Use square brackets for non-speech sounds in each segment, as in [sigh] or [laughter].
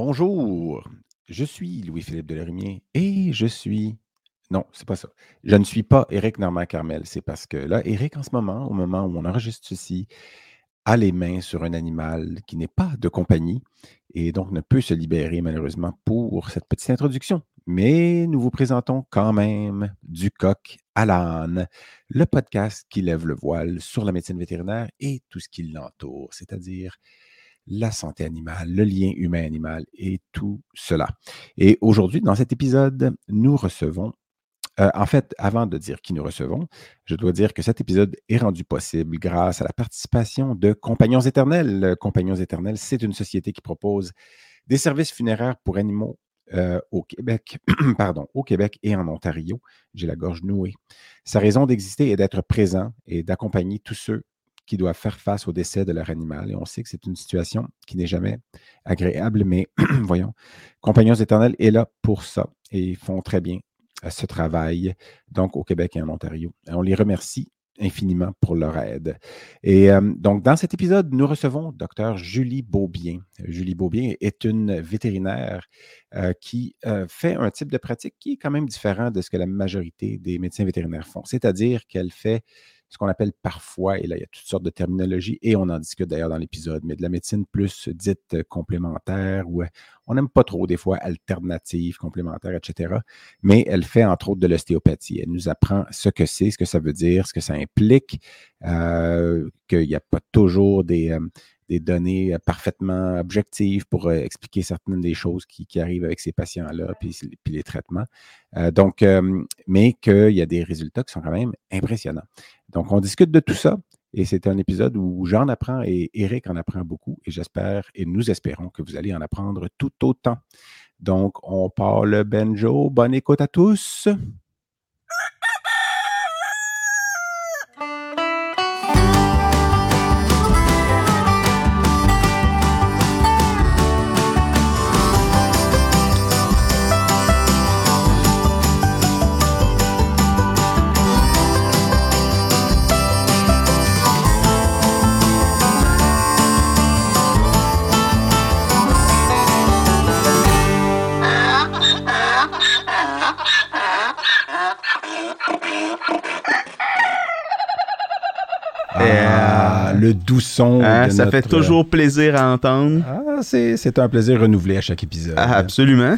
Bonjour, je suis Louis-Philippe Delerimier et je suis. Non, c'est pas ça. Je ne suis pas Éric Normand Carmel. C'est parce que là, Éric, en ce moment, au moment où on enregistre ceci, a les mains sur un animal qui n'est pas de compagnie et donc ne peut se libérer malheureusement pour cette petite introduction. Mais nous vous présentons quand même du coq à l'âne, le podcast qui lève le voile sur la médecine vétérinaire et tout ce qui l'entoure, c'est-à-dire la santé animale, le lien humain-animal et tout cela. Et aujourd'hui, dans cet épisode, nous recevons euh, en fait, avant de dire qui nous recevons, je dois dire que cet épisode est rendu possible grâce à la participation de Compagnons éternels. Compagnons éternels, c'est une société qui propose des services funéraires pour animaux euh, au Québec, [clears throat] pardon, au Québec et en Ontario. J'ai la gorge nouée. Sa raison d'exister est d'être présent et d'accompagner tous ceux qui doivent faire face au décès de leur animal. Et on sait que c'est une situation qui n'est jamais agréable, mais [clears throat] voyons, Compagnons éternels est là pour ça et font très bien euh, ce travail, donc au Québec et en Ontario. on les remercie infiniment pour leur aide. Et euh, donc, dans cet épisode, nous recevons Dr. Julie Beaubien. Julie Beaubien est une vétérinaire euh, qui fait un type de pratique qui est quand même différent de ce que la majorité des médecins vétérinaires font, c'est-à-dire qu'elle fait ce qu'on appelle parfois, et là, il y a toutes sortes de terminologies, et on en discute d'ailleurs dans l'épisode, mais de la médecine plus dite euh, complémentaire, ou euh, on n'aime pas trop des fois alternative, complémentaire, etc. Mais elle fait entre autres de l'ostéopathie. Elle nous apprend ce que c'est, ce que ça veut dire, ce que ça implique, euh, qu'il n'y a pas toujours des, des données euh, parfaitement objectives pour euh, expliquer certaines des choses qui, arrivent avec ces patients-là, puis, les traitements. Euh, donc, mais qu'il y a des résultats qui sont quand même impressionnants. Donc, on discute de tout ça. Et c'est un épisode où j'en apprends et Eric en apprend beaucoup. Et j'espère et nous espérons que vous allez en apprendre tout autant. Donc, on parle le banjo. Bonne écoute à tous. Le doux son. Ah, ça fait toujours plaisir à entendre. Ah, c'est un plaisir renouvelé à chaque épisode. Ah, absolument.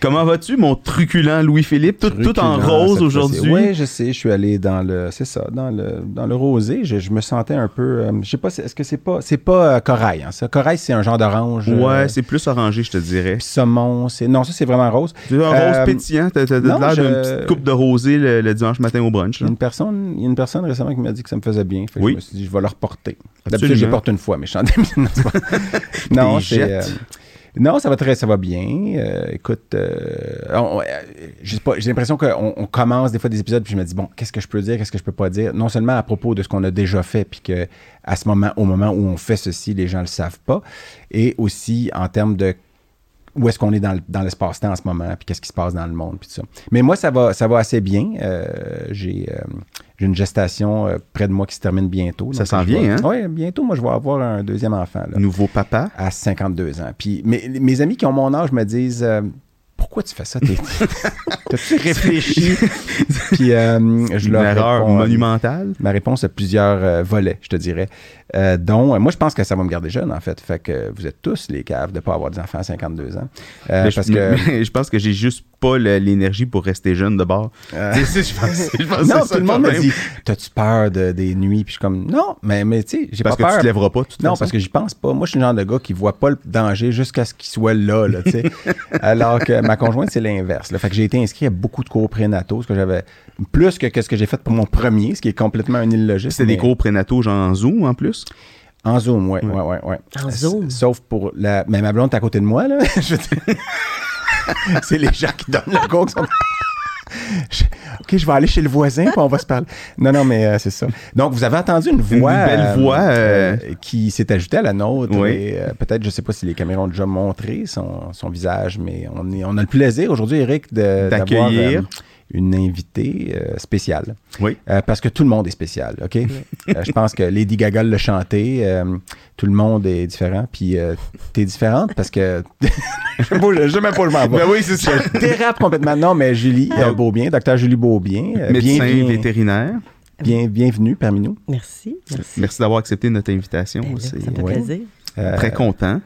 Comment vas-tu, mon truculent Louis-Philippe? Tout, en rose aujourd'hui. Oui, je sais. Je suis allé dans le. C'est ça, dans le, dans le rosé. Je, me sentais un peu. Euh, je sais pas, est-ce que c'est pas. C'est pas euh, corail, hein, ça. Corail, c'est un genre d'orange. Ouais, euh, c'est plus orangé, je te dirais. Saumon, c'est. Non, ça, c'est vraiment rose. C'est un rose pétillant. T'as l'air d'une petite coupe de rosé le, dimanche matin au brunch. Il y a une personne, une personne récemment qui m'a dit que ça me faisait bien. oui. Je me suis dit, je vais le reporter. D'habitude, je porte une fois, mais je suis en [laughs] Non, c'est. Non, ça va très, ça va bien. Euh, écoute, euh, euh j'ai l'impression qu'on on commence des fois des épisodes puis je me dis bon, qu'est-ce que je peux dire, qu'est-ce que je peux pas dire? Non seulement à propos de ce qu'on a déjà fait puis que à ce moment, au moment où on fait ceci, les gens le savent pas, et aussi en termes de où est-ce qu'on est dans, l'espace-temps en ce moment, puis qu'est-ce qui se passe dans le monde, puis tout ça. Mais moi, ça va, ça va assez bien. Euh, j'ai, j'ai une gestation euh, près de moi qui se termine bientôt. Ça s'en vient, hein? Oui, bientôt, moi, je vais avoir un deuxième enfant. Nouveau papa? À 52 ans. Puis mes, mes amis qui ont mon âge me disent euh, Pourquoi tu fais ça? [laughs] T'as-tu réfléchi? Puis euh, je Une leur erreur monumentale? Ma réponse a plusieurs volets, je te dirais. Dont, moi, je pense que ça va me garder jeune, en fait. Fait que vous êtes tous les caves de ne pas avoir des enfants à 52 ans. parce je, que... je pense que j'ai juste pas l'énergie pour rester jeune de bord. Euh... [laughs] je pense, non, tout le monde me dit T'as-tu peur de, des nuits? Puis je suis comme Non, mais, mais tu sais, j'ai pas peur. Parce que tu te lèveras pas, tout Non, parce que j'y pense pas. Moi, je suis le genre de gars qui voit pas le danger jusqu'à ce qu'il soit là, là tu sais. [laughs] Alors que ma conjointe, c'est l'inverse. Fait que j'ai été inscrit à beaucoup de cours prénataux, ce que j'avais plus que ce que j'ai fait pour mon premier, ce qui est complètement un illogique. C'est des cours prénataux genre en Zoom en plus? En Zoom, oui, oui, oui. Ouais. En Zoom? Sauf pour la... Mais ma blonde est à côté de moi, là. [laughs] [laughs] c'est les gens qui donnent le coke. [laughs] OK, je vais aller chez le voisin, puis on va se parler. Non, non, mais euh, c'est ça. Donc, vous avez entendu une voix. Une belle voix. Euh, euh, qui s'est ajoutée à la nôtre. Oui. peut-être, je ne sais pas si les caméras ont déjà montré son, son visage, mais on, est, on a le plaisir aujourd'hui, Eric, d'accueillir une invitée euh, spéciale. Oui. Euh, parce que tout le monde est spécial, OK? Euh, je pense que Lady Gaga l'a chanté. euh, tout le monde est différent. Puis euh, t'es différente parce que... [laughs] je je sais même pas où je m'en vais. Ben oui, c'est ça. Je dérape complètement. Non, mais Julie euh, Beaubien, docteur Julie Beaubien, euh, Médecin vétérinaire. bien- bienvenue parmi nous. Merci. Merci. Merci d'avoir accepté notre invitation. Ben là, ça me fait ouais. plaisir. Euh, très content.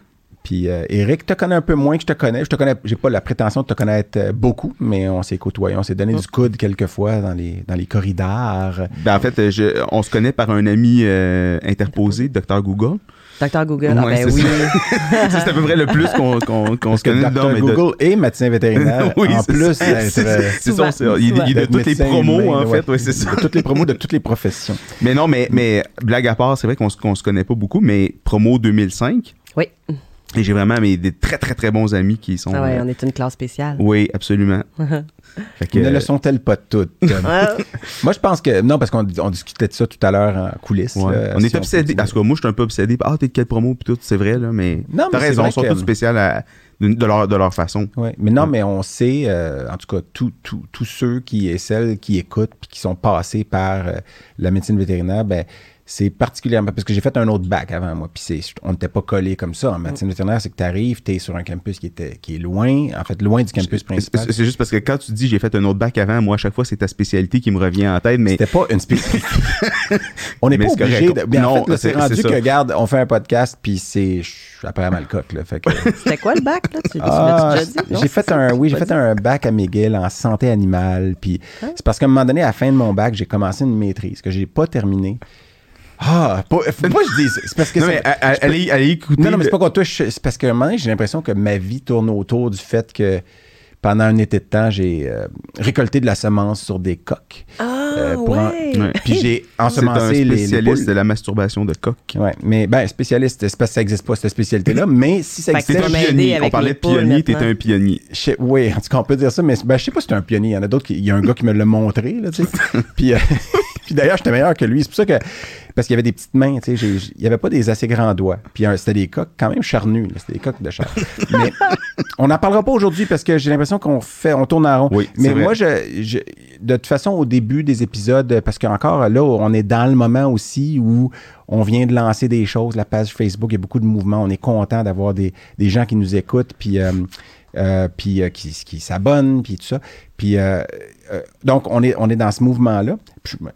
Puis euh, Eric te connaît un peu moins que je te connais. Je te connais, j'ai pas la prétention de te connaître euh, beaucoup, mais on s'est côtoyés, on s'est donné du coude quelques fois dans les, dans les corridors. Ben, en fait, je- on se connaît par un ami euh, interposé, Dr Google. Docteur Google, ah Ouais, ben c'est oui. [laughs] Ça, c'est à peu près le plus qu'on qu'on- qu'on Parce se connaît de- Google et médecin vétérinaire, [laughs] Oui, en c'est plus ça. d'être, C'est- euh, c'est ça, il, il est de toutes les promos, humain, en ouais. fait. Oui, c'est ça. de toutes les promos de toutes les professions. Mais non, mais, mais blague à part, c'est vrai qu'on se, qu'on se connaît pas beaucoup, mais promo 2005. Oui. Et j'ai vraiment mes, des très, très, très bons amis qui sont. Ah ouais, euh, on est une classe spéciale. Oui, absolument. [laughs] Fait que, ne euh, le sont-elles pas toutes? [laughs] [laughs] Moi, je pense que. Non, parce qu'on on discutait de ça tout à l'heure en coulisses. ouais. là, on si est obsédé. En tout cas, moi, je suis un peu obsédé. Ah, t'es de quelle promo, puis tout, c'est vrai, là, mais. Non, mais T'as c'est raison, vrai ils sont que- tous spéciales à- de, de leur, de leur façon. Ouais. Mais non, mais on sait, euh, en tout cas, tous tous- tous ceux qui et celles qui écoutent puis qui sont passés par euh, la médecine vétérinaire, ben, c'est particulièrement parce que j'ai fait un autre bac avant moi, puis c'est- on n'était pas collé comme ça. En médecine vétérinaire, c'est que tu arrives, tu es sur un campus qui, était, qui est loin, en fait, loin du campus principal. C'est juste parce que quand tu dis j'ai fait un autre bac avant, moi, à chaque fois, c'est ta spécialité qui me revient en tête, mais. C'était pas une spécialité. [laughs] on n'est pas obligé. De... En Non, fait, c'est rendu que, regarde, on fait un podcast, puis c'est. Coque, là. Fait que. [laughs] C'était quoi le bac, là? Tu, Ah, déjà dit? J'ai fait un, oui, j'ai fait un bac à McGill en santé animale. Puis Hein? c'est parce qu'à un moment donné, à la fin de mon bac, j'ai commencé une maîtrise que j'ai pas terminée. Ah, pas, faut pas que je dise. C'est parce que Non, ça- mais allez, allez écouter. non, non, mais c'est pas contre toi. je- C'est parce qu'à un moment donné, j'ai l'impression que ma vie tourne autour du fait que pendant un été de temps, j'ai euh, récolté de la semence sur des coques. Ah, Euh, pour un- ouais. Ouais. Puis j'ai C'est un ensemencé les, spécialiste de la masturbation de coq. Ouais, mais ben spécialiste, c'est parce que ça n'existe pas cette spécialité-là, [laughs] mais si ça existait, T'es un pionnier. On parlait de pionnier, t'étais un pionnier. Je sais- oui, en tout cas, on peut dire ça, mais ben, je sais pas si c'est un pionnier. Il y en a d'autres, qui- il y a un gars qui me l'a montré, là, tu sais. [laughs] puis, euh, puis d'ailleurs, j'étais meilleur que lui. C'est pour ça que, parce qu'il y avait des petites mains, tu sais, il y avait pas des assez grands doigts. Puis euh, c'était des coques quand même charnus, là, c'était des coques de chair. mais [laughs] on n'en parlera pas aujourd'hui parce que j'ai l'impression qu'on fait, on tourne en rond. Oui, mais moi, je, je- de toute façon, au début des épisodes, parce qu'encore là, on est dans le moment aussi où on vient de lancer des choses, la page Facebook, il y a beaucoup de mouvements. On est content d'avoir des, des gens qui nous écoutent, puis, euh, euh, puis euh, qui, qui s'abonnent, puis tout ça. Puis euh, euh, donc, on est, on est dans ce mouvement-là.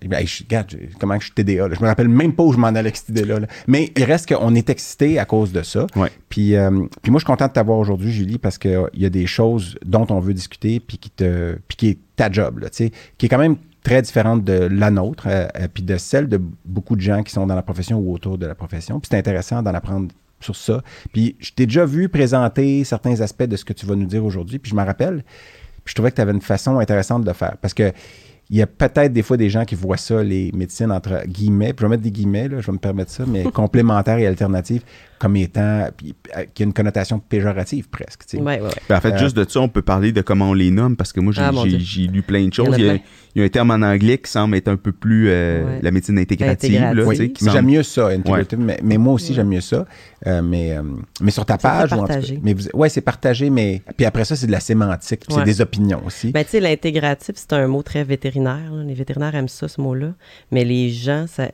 Ben, je- regarde, je- comment que je suis TDA. là. Je me rappelle même pas où je m'en allais avec cette idée-là. là. Mais il reste qu'on est excité à cause de ça. Ouais. Puis, euh, puis moi, je suis content de t'avoir aujourd'hui, Julie, parce qu'il y a des choses dont on veut discuter, puis qui, te, puis qui est ta job, là, tu sais, qui est quand même très différente de la nôtre, euh, euh, puis de celle de beaucoup de gens qui sont dans la profession ou autour de la profession. Puis c'est intéressant d'en apprendre sur ça. Puis je t'ai déjà vu présenter certains aspects de ce que tu vas nous dire aujourd'hui, puis je m'en rappelle. Je trouvais que tu avais une façon intéressante de le faire. Parce que il y a peut-être des fois des gens qui voient ça, les médecines entre guillemets, je vais mettre des guillemets, là, je vais me permettre ça, mais [laughs] complémentaires et alternatives, comme étant, puis, euh, qui a une connotation péjorative presque. tu sais. Ouais, ouais, ouais. Ben, en fait, Euh, juste de ça, on peut parler de comment on les nomme parce que moi, j'ai Ah, lu plein de Il y choses. Il y, a, plein. il y a un terme en anglais qui semble être un peu plus euh, Ouais. la médecine intégrative. Oui, j'aime mieux ça, mais, mais moi aussi, Ouais. j'aime mieux ça. Euh, mais, euh, mais sur ta page, ou en tout cas- partagé. mais vous, ouais, c'est partagé, mais puis après ça, c'est de la sémantique, puis c'est des opinions aussi. Ben, tu sais, l'intégratif, c'est un mot très vétérinaire. là. Les vétérinaires aiment ça, ce mot-là. Mais les gens, ça.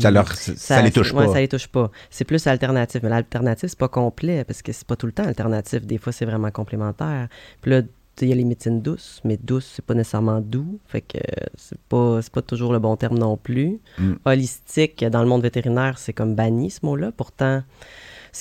ça, leur, ça, ça les touche ouais, pas. ça les touche pas. C'est plus alternatif. Mais l'alternative, c'est pas complet parce que c'est pas tout le temps alternatif. Des fois, c'est vraiment complémentaire. Puis là, il y a les médecines douces, mais douce, c'est pas nécessairement doux. Fait que c'est pas, c'est pas toujours le bon terme non plus. Mm. Holistique, dans le monde vétérinaire, c'est comme banni, ce mot-là. Pourtant,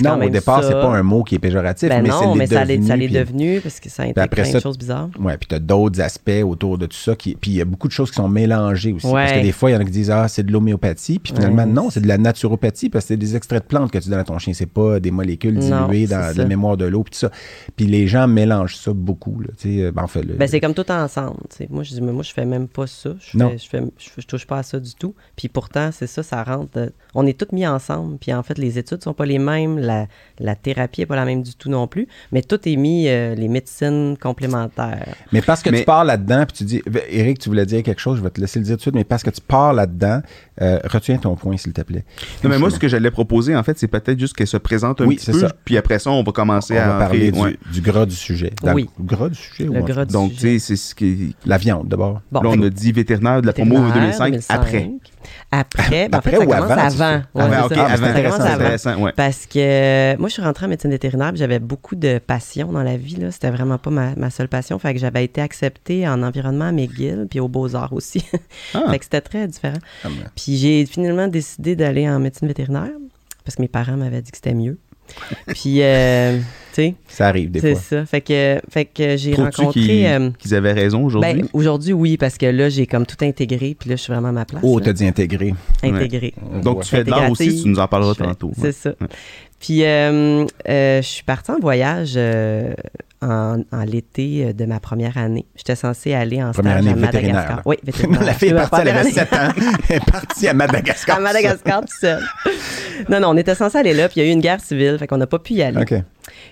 quand Non, au départ, c'est pas un mot qui est péjoratif, Ben mais non, c'est mais ça l'est devenu, parce que ça intègre plein ça, de choses bizarres. Ouais, puis tu as d'autres aspects autour de tout ça. Qui, puis il y a beaucoup de choses qui sont mélangées aussi. Ouais. Parce que des fois, il y en a qui disent Ah, c'est de l'homéopathie. Puis finalement, Ouais. non, c'est de la naturopathie parce que c'est des extraits de plantes que tu donnes à ton chien. C'est pas des molécules diluées dans la mémoire de l'eau. Puis ça. Puis les gens mélangent ça beaucoup. Là, ben, en fait, Ben, c'est comme tout ensemble. Moi, je dis, mais moi, je fais même pas ça. Je, fais, je, fais, je, touche pas à ça du tout. Puis pourtant, c'est ça, ça rentre. de- on est tous mis ensemble. Puis en fait, les études sont pas les mêmes. La, la thérapie n'est pas la même du tout non plus. Mais tout est mis, euh, les médecines complémentaires. Mais parce que Mais- tu pars là-dedans, puis tu dis, Eric, tu voulais dire quelque chose, je vais te laisser le dire tout de suite, mais parce que tu pars là-dedans, euh, retiens ton point, s'il te plaît. Non, mais moi, ce que j'allais proposer, en fait, c'est peut-être juste qu'elle se présente un Oui, petit c'est peu, ça. puis après ça, on va commencer On à va parler entrer- du, ouais. du gras du sujet. Dans- Oui. Le gras du sujet? Le ou gras du Donc, tu sais, c'est ce qui. La viande, d'abord. Bon, là, on a dit vétérinaire de la promo Vétérinaire, 2005, 2005. après. Après, ben, en fait, ça ou commence avant, avant. Ouais, ça. Ça commence ouais. Parce que moi, je suis rentrée en médecine vétérinaire, j'avais beaucoup de passion dans la vie. Là. C'était vraiment pas ma, ma seule passion. Fait que j'avais été acceptée en environnement à McGill, puis aux Beaux-Arts aussi. Ah. [laughs] fait que c'était très différent. Ah, ben, Puis j'ai finalement décidé d'aller en médecine vétérinaire, parce que mes parents m'avaient dit que c'était mieux. Puis, euh, tu sais, Ça arrive des c'est fois. ça. Fait que, fait que j'ai rencontré... qu'ils euh, qu'ils avaient raison aujourd'hui? ben, aujourd'hui, oui, parce que là, j'ai comme tout intégré, puis là, je suis vraiment à ma place. Oh, t'as dit intégrer. Intégré. Donc, Ouais. tu fais de l'art aussi, tu nous en parleras tantôt. C'est ouais. ça. Puis, euh, je suis partie en voyage en, en l'été euh, de ma première année. J'étais censée aller en Première stage année à. Madagascar. Oui, vétérinaire. [laughs] La fille est partie, elle avait année. 7 ans. Elle est partie à Madagascar. [laughs] À Madagascar, tout seul. non, non, on était censé aller là, puis il y a eu une guerre civile, fait qu'on n'a pas pu y aller. OK.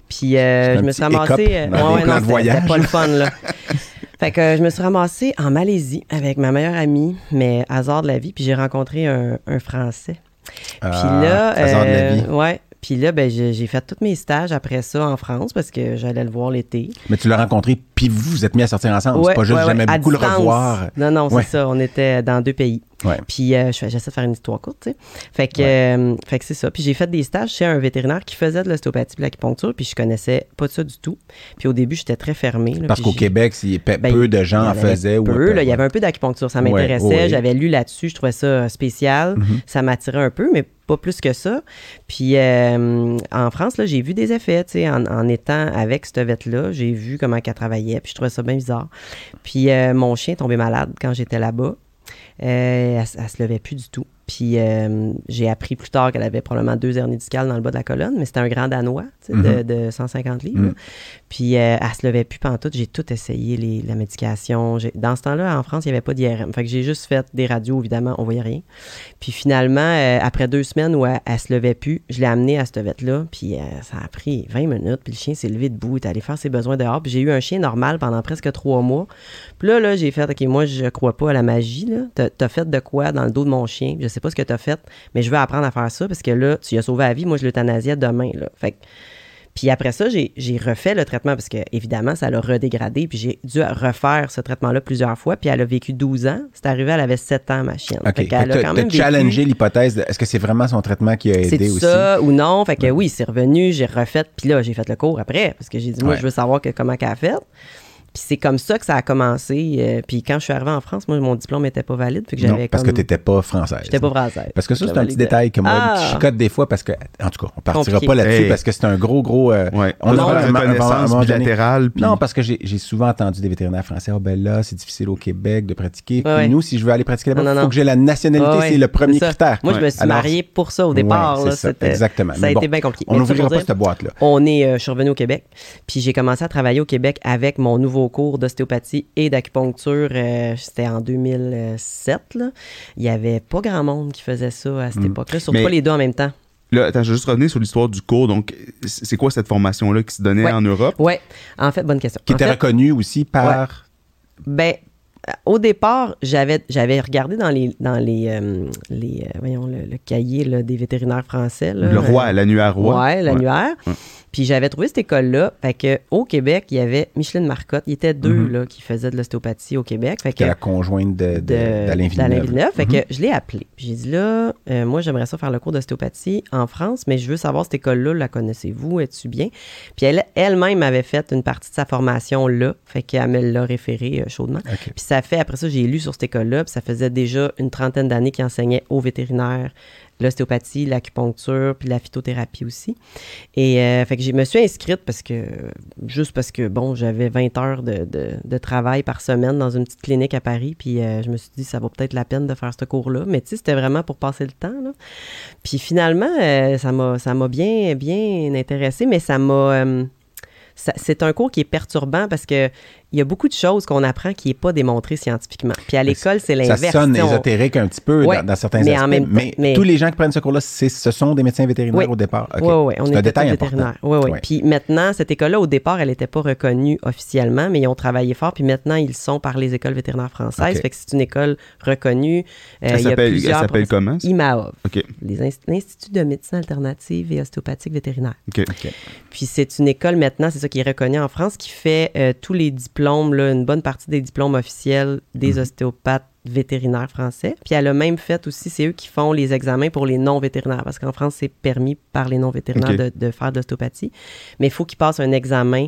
Puis euh, je me suis ramassée. euh, dans plans de c'était- pas le fun, là. [laughs] fait que euh, je me suis ramassée en Malaisie avec ma meilleure amie, mais hasard de la vie, puis j'ai rencontré un, un Français. Puis Ah, là, hasard de la vie. ouais. Puis là, ben, j'ai fait tous mes stages après ça en France parce que j'allais le voir l'été. Mais tu l'as rencontré, puis vous vous êtes mis à sortir ensemble. c'est pas juste ouais, jamais ouais, beaucoup le revoir. Non, non, c'est ça. On était dans deux pays. Puis euh, j'essaie de faire une histoire courte, tu sais. Fait que, euh, fait que c'est ça. Puis j'ai fait des stages chez un vétérinaire qui faisait de l'ostéopathie et de l'acupuncture, puis je connaissais pas de ça du tout. Puis au début, j'étais très fermée. là, Parce qu'au Québec, si peu, ben, peu de gens en faisaient. ou peu, à là, il y avait un peu d'acupuncture, ça m'intéressait. J'avais lu là-dessus, je trouvais ça spécial. Mhm. Ça m'attirait un peu, mais pas plus que ça. Puis euh, en France, là, j'ai vu des effets, tu en, étant avec cette vette-là. J'ai vu comment elle travaillait, puis je trouvais ça bien bizarre. Puis euh, mon chien est tombé malade quand j'étais là-bas. Euh, elle, elle se levait plus du tout. Puis euh, j'ai appris plus tard qu'elle avait probablement deux hernies discales dans le bas de la colonne, mais c'était un grand danois Mhm. de, de 150 livres. Mhm. Puis euh, elle se levait plus pantoute. J'ai tout essayé, les, la médication. Dans ce temps-là, en France, il n'y avait pas d'IRM. Fait que j'ai juste fait des radios, évidemment, on voyait rien. Puis finalement, euh, après deux semaines où elle, elle se levait plus, je l'ai amenée à cette vette-là. Puis euh, ça a pris 20 minutes. Puis le chien s'est levé debout, il est allé faire ses besoins dehors. Puis j'ai eu un chien normal pendant presque trois mois. Puis là, là j'ai fait, OK, moi, je crois pas à la magie. T'as t'as fait de quoi dans le dos de mon chien? Je sais pas ce que t'as fait, mais je veux apprendre à faire ça parce que là, tu as sauvé la vie. Moi, je l'euthanasiais demain. Là. Fait que puis après ça, j'ai refait le traitement parce que, évidemment, ça l'a redégradé. Puis j'ai dû refaire ce traitement-là plusieurs fois. Puis elle a vécu 12 ans. C'est arrivé, elle avait 7 ans, ma chienne. OK. Fait Fait a quand même challengé l'hypothèse de est-ce que c'est vraiment son traitement qui a aidé aussi? ça ou non? Fait que oui, c'est revenu, j'ai refait. Puis là, j'ai fait le cours après parce que j'ai dit, moi, Ouais. je veux savoir que, comment qu'elle a fait. Puis c'est comme ça que ça a commencé. euh, puis quand je suis arrivée en France, moi, mon diplôme n'était pas valide. Fait que Non, j'avais parce comme... que t'étais pas française. J'étais pas française. Parce que ça, c'est un petit détail que moi, Ah! je chicote des fois parce que, en tout cas, on partira Compliqué. pas là-dessus Hey. parce que c'est un gros, gros. euh, Ouais. on a a vraiment- la à un moment reconnaissance bilatérale. puis- Non, parce que j'ai souvent entendu des vétérinaires français, oh ben là, c'est difficile au Québec de pratiquer. Puis Ouais, nous, si je veux aller pratiquer là-bas, Non, il non, faut non. que j'ai la nationalité, Ouais, c'est le premier critère. Moi, je me suis mariée pour ça au départ. exactement. Ça a été bien compliqué. On n'ouvrira pas cette boîte-là. On est, euh, je suis revenu au Québec, puis j'ai commencé à travailler au Québec avec mon nouveau cours d'ostéopathie et d'acupuncture. euh, C'était en 2007. Là. Il n'y avait pas grand monde qui faisait ça à cette Mm. époque-là, surtout Mais- pas les deux en même temps. Là, attends, je vais juste revenir sur l'histoire du cours. Donc, c'est quoi cette formation-là qui se donnait Ouais. en Europe? Ouais, en fait, bonne question. Qui En était fait, reconnu aussi par. Ben, au départ, j'avais j'avais regardé dans les dans les, euh, les euh, voyons le, le cahier là, des vétérinaires français. là, Le roi, euh, l'annuaire roi. Ouais, l'annuaire. Ouais. Puis j'avais trouvé cette école-là. Fait que au Québec, il y avait Micheline Marcotte. Il y était deux Mhm. là, qui faisaient de l'ostéopathie au Québec. Fait que, la conjointe de- d'Alain Villeneuve. Fait Mhm. que je l'ai appelé. Puis J'ai dit là, euh, moi j'aimerais ça faire le cours d'ostéopathie en France, mais je veux savoir cette école-là, la connaissez-vous, es-tu bien? Puis elle elle-même avait fait une partie de sa formation là, fait qu'elle me l'a référé euh, chaudement. Puis ça fait, après ça, j'ai lu sur cette école-là, puis ça faisait déjà une trentaine d'années qu'il enseignait aux vétérinaires l'ostéopathie, l'acupuncture, puis la phytothérapie aussi. Et euh, fait que je me suis inscrite parce que, juste parce que, bon, j'avais 20 heures de, de- travail par semaine dans une petite clinique à Paris, puis euh, je me suis dit, ça vaut peut-être la peine de faire ce cours-là. Mais tu sais, c'était vraiment pour passer le temps, là. Puis finalement, euh, ça m'a bien, bien intéressé, mais ça m'a... euh, c'est un cours qui est perturbant parce que il y a beaucoup de choses qu'on apprend qui n'est pas démontré scientifiquement. Puis à l'école, c'est Ça l'inverse. sonne sais, on- ésotérique un petit peu Ouais, dans, dans certains mais en aspects, même temps- mais, mais- tous les gens qui prennent ce cours-là, ce sont des médecins vétérinaires Oui. au départ. OK. Oui, oui, on c'est un détail important. vétérinaires. Oui, oui. Ouais. Puis maintenant, cette école-là, au départ, elle n'était pas reconnue officiellement, mais ils ont travaillé fort. Puis maintenant, ils sont par les écoles vétérinaires françaises. OK. Fait que c'est une école reconnue. Euh, Elle il y a s'appelle comment? ça? IMAOV, OK. les inst- l'Institut de médecine alternative et ostéopathique vétérinaire. OK. OK. Puis c'est une école maintenant, c'est ça qui est reconnue en France, qui fait euh, tous les diplômes, là, une bonne partie des diplômes officiels des Mhm. ostéopathes vétérinaires français. Puis elle a même fait aussi, c'est eux qui font les examens pour les non-vétérinaires, parce qu'en France, c'est permis par les non-vétérinaires Ok. de, de faire d'ostéopathie. Mais il faut qu'ils passent un examen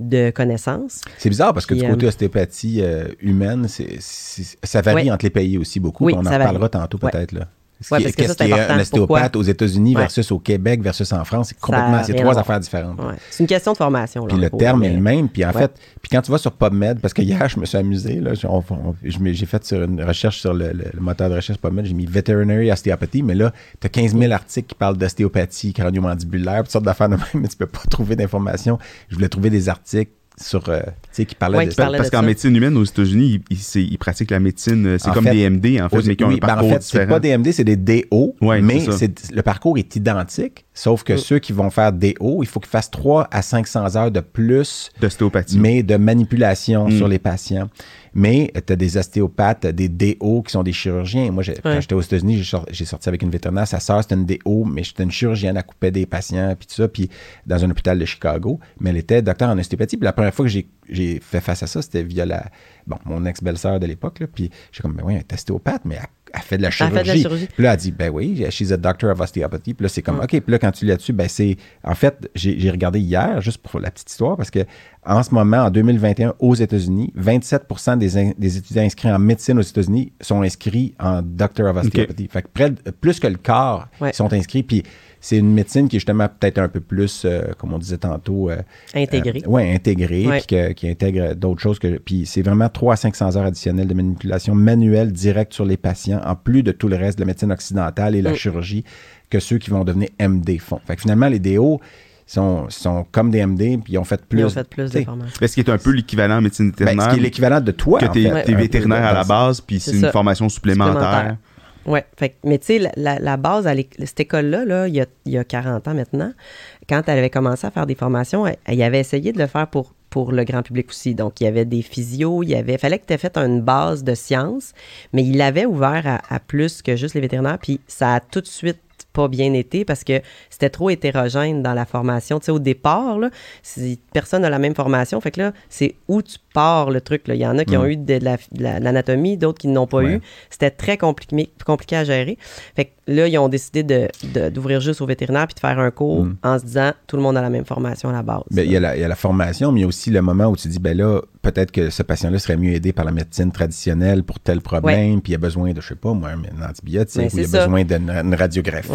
de connaissances. C'est bizarre parce que Puis, du côté euh, ostéopathie euh, humaine, ça varie entre les pays aussi beaucoup. Oui, on en reparlera tantôt peut-être. Là. Ouais, parce que ça, Qu'est-ce c'est important. aux États-Unis Ouais. versus au Québec versus en France? C'est complètement, c'est trois affaires différentes. Ouais. C'est une question de formation. là, Puis le terme mais- est le même. Puis en fait, puis quand tu vas sur PubMed, parce que hier, je me suis amusé, là, j'ai fait sur une recherche sur le, le- le moteur de recherche PubMed, j'ai mis Veterinary Osteopathy, mais là, tu as 15 000 articles qui parlent d'ostéopathie, craniomandibulaire, toutes sortes d'affaires de même, [laughs] mais tu peux pas trouver d'informations. Je voulais trouver des articles sur, euh, tu sais, qui parlaient Ouais, de qui parlaient Parce de qu'en ça. médecine humaine, aux États-unis, ils, ils- c'est- ils pratiquent la médecine. euh, C'est En comme fait, des MD, en fait, Aux- mais qui ont oui, un ben parcours en fait, c'est pas des MD, c'est des DO, Ouais, mais c'est ça. c'est- le parcours est identique, sauf que ceux qui vont faire DO, il faut qu'ils fassent 3 à 500 heures de plus D'ostéopathie. mais de manipulation Mm. sur les patients. Mais tu as des ostéopathes, des DO qui sont des chirurgiens. Moi, quand j'étais aux États-Unis, j'ai sor- j'ai sorti avec une vétérinaire. Sa sœur, c'était une DO, mais j'étais une chirurgienne, elle coupait des patients, puis tout ça, puis dans un hôpital de Chicago. Mais elle était docteur en ostéopathie. Puis la première fois que j'ai- j'ai fait face à ça, c'était via la, bon, mon ex-belle-sœur de l'époque. là. Puis j'ai comme, ben oui, elle est ostéopathe, mais elle, elle fait de la Elle chirurgie. fait de la chirurgie. Puis là, elle dit, ben oui, she's a doctor of osteopathy. Puis là, c'est comme, OK. Puis là, quand tu lis là-dessus, ben c'est. En fait, j'ai j'ai regardé hier, juste pour la petite histoire, parce que en ce moment, en 2021, aux États-Unis, 27 des, in- des étudiants inscrits en médecine aux États-Unis sont inscrits en doctor of osteopathy. Fait que près de- plus que le quart Ouais. sont inscrits. Puis c'est une médecine qui est justement peut-être un peu plus, euh, comme on disait tantôt, euh, Intégrée. oui, intégrée, Ouais. puis que- qui intègre d'autres choses. Que, puis c'est vraiment 300 à 500 heures additionnelles de manipulation manuelle directe sur les patients, en plus de tout le reste de la médecine occidentale et la Mm. chirurgie que ceux qui vont devenir MD font. Fait que finalement, les DO sont, sont comme des MD, puis ils ont fait plus. Ils ont fait plus tu de formations. Est-ce qui est un peu l'équivalent en médecine ben, vétérinaire? ce qui est l'équivalent de toi. que en fait, un peu, vétérinaire à la base, puis c'est C'est une ça. formation supplémentaire? Supplémentaire. Oui, mais tu sais, la, base, l'éc- cette école-là, là, il, y a, il y a 40 ans maintenant, quand elle avait commencé à faire des formations, elle, elle avait essayé de le faire pour, pour le grand public aussi. Donc, il y avait des physios, il y avait, fallait que tu aies fait une base de sciences, mais il l'avait ouvert à, à plus que juste les vétérinaires, puis ça a tout de suite pas bien été parce que c'était trop hétérogène dans la formation. Tu sais, au départ, là, si personne n'a la même formation, fait que là, c'est où tu pars le truc. Là. Il y en a qui ont eu de la- de la- de l'anatomie, d'autres qui n'ont pas Ouais. eu. C'était très compliqué, compliqué à gérer. Fait que là, ils ont décidé de- de- d'ouvrir juste aux vétérinaires puis de faire un cours Mm. en se disant tout le monde a la même formation à la base. Ben, il, y a la, il y a la formation, mais il y a aussi le moment où tu dis, ben là, peut-être que ce patient-là serait mieux aidé par la médecine traditionnelle pour tel problème, puis il a besoin de, je sais pas, moi, un antibiotique, Ben, ou il a ça. besoin d'une une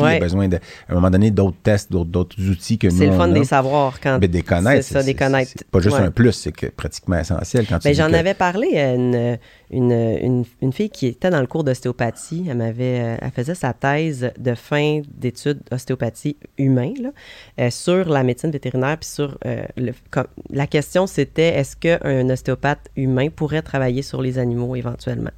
radiographie, il Ouais. a besoin de, à un moment donné, d'autres tests, d'autres, outils que nous, c'est le fun de les savoir quand. Ben, des connaître. C'est ça, des connaître. c'est pas juste Ouais. un plus, c'est que pratiquement essentiel quand tu Ben, j'en que- avais parlé à une, une, une, une fille qui était dans le cours d'ostéopathie. Elle m'avait, euh, elle faisait sa thèse de fin d'études ostéopathie humain là, euh, sur la médecine vétérinaire puis sur euh, le, comme- la question c'était est-ce qu'un ostéopathe humain pourrait travailler sur les animaux éventuellement?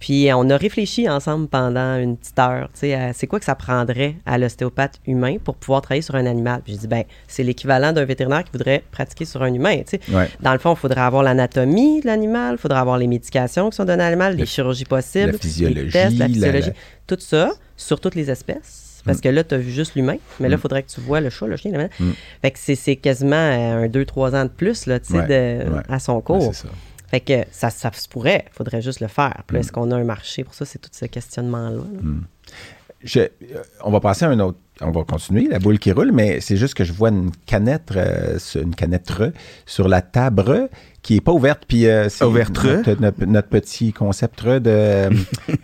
Puis euh, on a réfléchi ensemble pendant une petite heure, tu sais, c'est quoi que ça prendrait à l'ostéopathe humain pour pouvoir travailler sur un animal. Puis j'ai dit ben c'est l'équivalent d'un vétérinaire qui voudrait pratiquer sur un humain, tu sais. Ouais. Dans le fond, il faudrait avoir l'anatomie de l'animal, il faudrait avoir les médications qui sont données à l'animal, les Le- chirurgies possibles, la physiologie, les tests, la physiologie, la- tout ça sur toutes les espèces. Parce que là, tu as vu juste l'humain, mais là, il Mm. faudrait que tu vois le chat, le chien. Mm. Fait que c'est- quasiment euh, un 2-3 ans de plus, là, tu sais, Ouais, de- ouais. à son cours. Fait que ça, ça se pourrait, faudrait juste le faire. Puis est-ce qu'on a un marché pour ça? C'est tout ce questionnement-là. là. Je- euh, on va passer à un autre. On va continuer, la boule qui roule, mais c'est juste que je vois une canette, euh, sur- une canette sur la table qui est pas ouverte. Puis euh, c'est notre, notre- notre petit concept re de,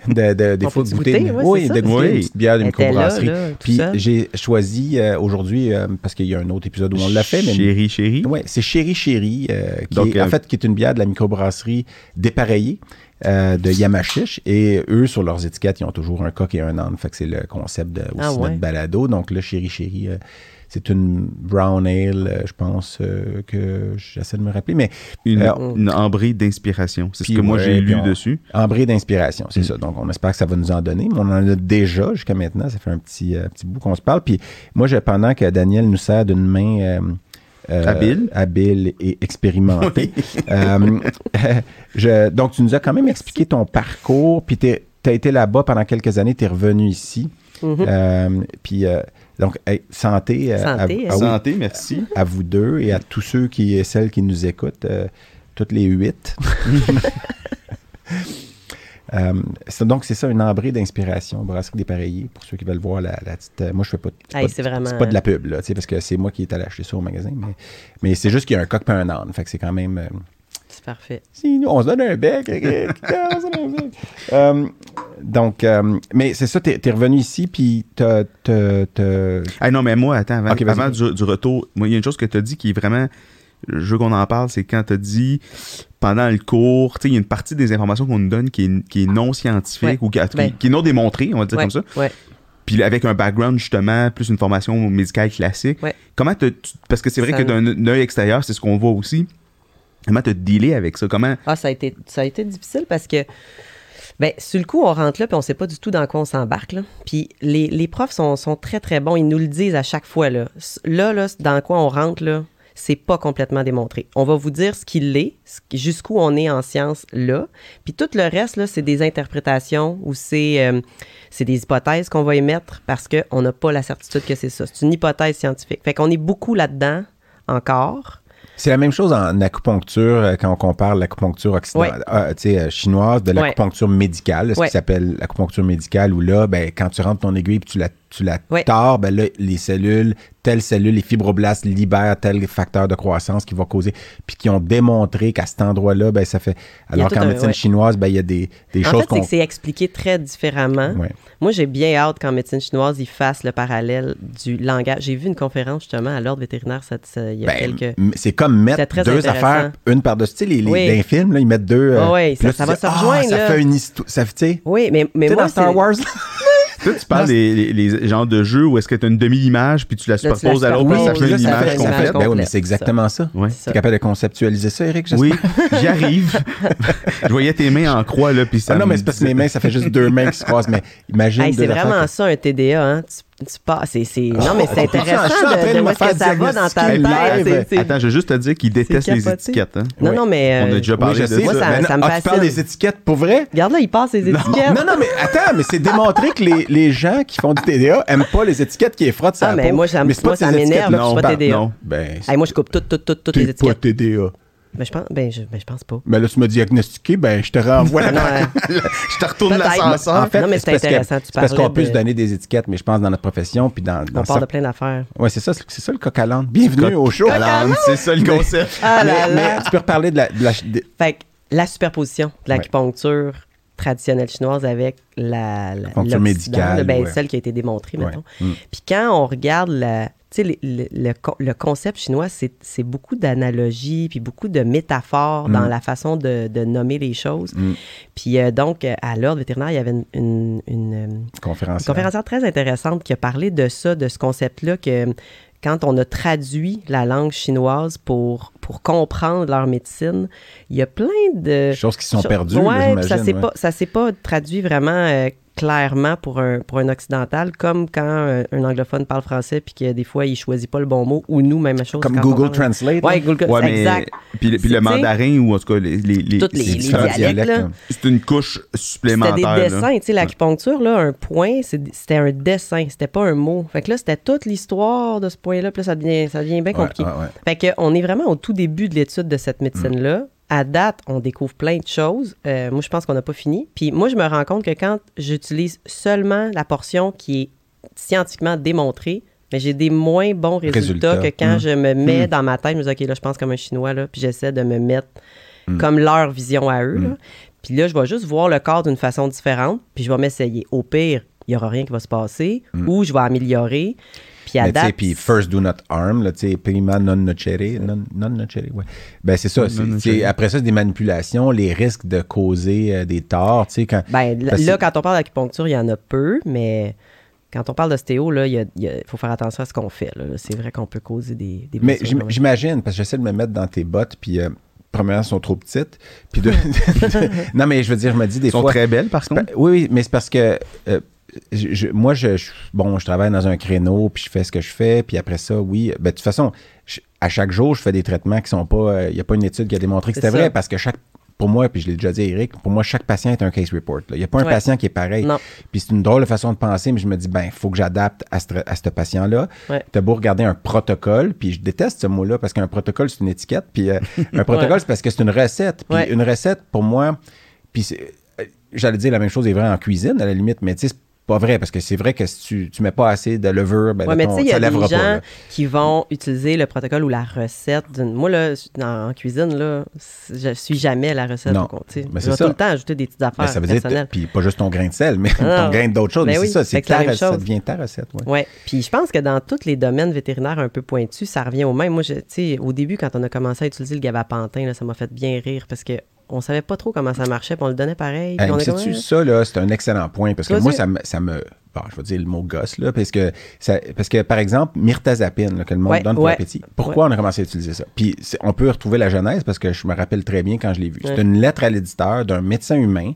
de, de- [laughs] des fois goûter, oui, de ça. goûter Oui. une petite bière d'une microbrasserie. Puis j'ai choisi euh, aujourd'hui euh, parce qu'il y a un autre épisode où on l'a fait, mais Chérie, chérie. oui, c'est Chéri Chéri, euh, qui Donc, est, en fait, qui est une bière de la microbrasserie dépareillée euh, de Yamachiche. Et eux, sur leurs étiquettes, ils ont toujours un coq et un âne. Fait que c'est le concept de, aussi Ah ouais? notre balado. Donc, le Chéri Chéri, euh, c'est une brown ale, euh, je pense euh, que j'essaie de me rappeler, mais Une, Euh, une ambrée d'inspiration. C'est ce que moi ouais, j'ai lu on- dessus. ambrée d'inspiration, c'est Mm. ça. Donc, on espère que ça va nous en donner, mais on en a déjà jusqu'à maintenant. Ça fait un petit, euh, petit bout qu'on se parle. Puis moi, je, pendant que Daniel nous sert d'une main euh, Habile. habile et expérimentée, euh, [laughs] je- donc tu nous as quand même expliqué ton parcours, puis tu as été là-bas pendant quelques années, tu es revenu ici. Mhm. Euh, puis, euh, donc, hey, santé, à- Santé, à, oui, Santé, merci. à vous deux et à tous ceux qui et celles qui nous écoutent, euh, toutes les huit. [laughs] Euh, donc, c'est ça, une ambrée d'inspiration, Brasserie des Pareillés, pour ceux qui veulent voir la, la petite... euh, moi, je fais pas... C'est Hey, pas, vraiment- pas de la pub, là, tu sais, parce que c'est moi qui est allé acheter ça au magasin, mais, mais c'est juste qu'il y a un coq et un âne, fait que c'est quand même... euh, C'est parfait. si, nous, on se donne un bec. [laughs] Euh, donc, euh, mais c'est ça, t'es es revenu ici, puis t'as... t'as- t'as- Ah non, mais moi, attends, avant, avant du, du retour, moi, il y a une chose que tu as dit qui est vraiment. Je veux qu'on en parle, c'est quand tu as dit pendant le cours, tu sais, il y a une partie des informations qu'on nous donne qui est, qui est non scientifique Ouais. ou qui, Ben. qui est non démontrée, on va dire Ouais, comme ça. ouais. Puis avec un background, justement, plus une formation médicale classique. Comment t'as- tu- Parce que c'est vrai Ça- que d'un œil extérieur, c'est ce qu'on voit aussi. Comment tu as dealé avec ça? Comment. Ah, ça a été, ça a été difficile parce que, ben, sur le coup, on rentre là, puis on sait pas du tout dans quoi on s'embarque. Puis les, les profs sont, sont très, très bons. Ils nous le disent à chaque fois. Là, là, là dans quoi on rentre, là, c'est pas complètement démontré. On va vous dire ce qu'il est, jusqu'où on est en science là. Puis tout le reste, là, c'est des interprétations ou c'est euh, c'est des hypothèses qu'on va émettre parce qu'on n'a pas la certitude que c'est ça. C'est une hypothèse scientifique. Fait qu'on est beaucoup là-dedans encore. C'est la même chose en acupuncture euh, quand on compare l'acupuncture Ouais. euh, chinoise de Ouais. l'acupuncture médicale, ce Ouais. qui s'appelle l'acupuncture médicale, où là, ben, quand tu rentres ton aiguille et tu la, tu la tords, ben là, les cellules, telle cellule, les fibroblastes libèrent tel facteur de croissance qui va causer, puis qui ont démontré qu'à cet endroit-là, ben, ça fait. Alors qu'en un- médecine ouais. chinoise, ben, il y a des, des En choses fait, c'est expliqué très différemment. Ouais. Moi, j'ai bien hâte qu'en médecine chinoise, ils fassent le parallèle du langage. J'ai vu une conférence justement à l'ordre vétérinaire ça, ça- il y a Ben, quelques. c'est comme mettre deux affaires, une par-dessus. Tu sais, les, les, Oui. dans les films, là, ils mettent deux. euh, Ah puis ça- là, ça va se Ah, rejoindre, Ça là. fait une histoire. Ça, tu sais, Oui, mais, mais moi, dans Star Wars. [laughs] Toi, tu parles des les, les genres de jeux où est-ce que tu as une demi-image puis tu la superposes à l'autre, puis ça fait une ça image fait une image complète. Ben oui, mais c'est exactement ça. Ouais. Tu es capable de conceptualiser ça, Eric? j'espère? Oui, j'y arrive. je voyais tes mains en croix, là, puis ça. Ah non, mais c'est parce que mes mains, ça fait juste deux mains qui se croisent. Mais imagine. Hey, c'est vraiment que- ça, un TDA. Hein? Tu, tu pars, c'est, c'est- Non, mais c'est [laughs] intéressant de, où est-ce que ça va dans ta tête. live? c'est- c'est- Attends, je veux juste te dire qu'il déteste les étiquettes. Hein. Non, non, mais. On a euh, déjà Oui, parlé je de sais. Moi, ça- Mais non, ça me ah, tu parles des étiquettes pour vrai? Regarde là, il passe les étiquettes. Non, non, mais attends, mais c'est démontré que les, les gens qui font du TDA aiment pas les étiquettes qui est frottent sur Ah, la mais peau. moi, ça pas moi, ça m'énerve, je suis pas. TDA. Non, ben, moi, je coupe toutes, toutes, toutes, toutes les pas étiquettes. TDA. Ben, je pense, ben, je, ben, je pense pas. Mais là, tu m'as diagnostiqué, ben, je te renvoie. Euh, [laughs] Je te retourne l'ascenseur. En fait, Non, mais c'est parce que- intéressant, tu parce qu'on peut se donner des étiquettes, mais je pense dans notre profession, puis dans, dans on parle ça- de plein d'affaires. Ouais, c'est ça, c'est ça le coq à. Bienvenue au show. C'est ça le concept. Ah là mais, là. mais tu peux reparler de la. de la- de- Fait que la superposition de l'acupuncture traditionnelle chinoise avec la, la l'Occident, médicale, ben, ouais. celle qui a été démontrée, ouais. mettons. Mm. Puis quand on regarde la, le, le le concept chinois, c'est beaucoup d'analogies, puis beaucoup de métaphores dans Mm. la façon de, de nommer les choses. Mm. Puis euh, donc, euh, à l'ordre vétérinaire, il y avait une, une- une, euh, Conférence. une conférencière très intéressante qui a parlé de ça, de ce concept-là, que quand on a traduit la langue chinoise pour, pour comprendre leur médecine, il y a plein de... Choses qui sont perdues, Ouais, là, ça s'est ouais. pas ça s'est pas traduit vraiment euh, clairement pour un pour un occidental comme quand euh, un anglophone parle français puis que des fois il choisit pas le bon mot ou nous même chose Comme Google Translate. Ouais, là. Google Ouais, mais. exact. Puis, le- puis C'est- le mandarin, ou en tout cas, les, les, les- dialectes, là. C'est une couche C'était supplémentaire. des là. dessins, tu sais, l'acupuncture, là, un point, c'était un dessin, c'était pas un mot. Fait que là, c'était toute l'histoire de ce point-là, puis là, ça devient, ça devient bien compliqué. ouais, ouais. Fait que on est vraiment au tout début de l'étude de cette médecine-là. À date, on découvre plein de choses. Euh, moi, je pense qu'on n'a pas fini. Puis moi, je me rends compte que quand j'utilise seulement la portion qui est scientifiquement démontrée, mais j'ai des moins bons résultats, Résultats. que quand Mm. je me mets dans ma tête, je me dis, OK, là, je pense comme un Chinois, là, puis j'essaie de me mettre Mm. comme leur vision à eux. Mm. là. Puis là, je vais juste voir le corps d'une façon différente, puis je vais m'essayer. Au pire, il n'y aura rien qui va se passer, ou je vais améliorer. Puis à date, puis first do not harm, là, tu sais, prima non nocere, non, non nocere, ouais. Ben, c'est ça. Non c'est- après ça, c'est des manipulations, les risques de causer euh, des torts, tu sais, quand... Ben, l- Parce que- là, quand on parle d'acupuncture, il y en a peu, mais quand on parle d'ostéo, là, il y a- il y a- faut faire attention à ce qu'on fait. là. C'est vrai qu'on peut causer des, des Mais blessures, j'imagine, parce que j'essaie de me mettre dans tes bottes, puis euh, premièrement, elles sont trop petites. Puis de- [laughs] [laughs] non, mais je veux dire, je me dis des Ils sont fois. très belles, par contre. Ben, oui, oui, mais c'est parce que euh, je- moi, je, je- bon, je travaille dans un créneau, puis je fais ce que je fais, puis après ça, oui. Ben, de toute façon, je- à chaque jour, je fais des traitements qui sont pas. Il n'y a pas une étude qui a démontré que c'était vrai, parce que chaque. Pour moi, puis je l'ai déjà dit à Eric, pour moi, chaque patient est un case report. Il n'y a pas un patient qui est pareil. Non. Puis c'est une drôle de façon de penser, mais je me dis, ben, il faut que j'adapte à ce, à ce patient-là. Ouais. Tu as beau regarder un protocole, puis je déteste ce mot-là parce qu'un protocole, c'est une étiquette, puis euh, [laughs] un protocole, Ouais. c'est parce que c'est une recette. Puis une recette, pour moi, puis c'est- euh, j'allais dire la même chose est vrai en cuisine, à la limite, mais tu sais, c'est pas vrai, parce que c'est vrai que si tu, tu mets pas assez de levure, ben, Ouais, mais ton- tu sais, il y ça a des lèvera gens pas. là. qui vont utiliser le protocole ou la recette. d'une- Moi, là, en cuisine, là, je suis jamais la recette. Non, mais je c'est vais ça. tout le temps ajouter des petites Ben, affaires ça veut dire, puis pas juste ton grain de sel, mais ton grain d'autres choses. Ben mais oui, c'est ça, c'est ta recette, ça devient ta recette. ouais. Ouais. Puis je pense que dans tous les domaines vétérinaires un peu pointus, ça revient au même. Moi, je- tu sais, au début, quand on a commencé à utiliser le gabapentin, là, ça m'a fait bien rire parce que on savait pas trop comment ça marchait, puis on le donnait pareil. Hey, on mais est comme, sais-tu, Ouais. ça, là, c'est un excellent point parce que moi, ça me, ça me. Bon, je vais dire le mot gosse, là, parce que, ça, parce que par exemple, myrtazapine, là, que le monde Ouais, donne pour ouais. l'appétit. Pourquoi on a commencé à utiliser ça? Puis, c'est- on peut retrouver la genèse parce que je me rappelle très bien quand je l'ai vu. C'est une lettre à l'éditeur d'un médecin humain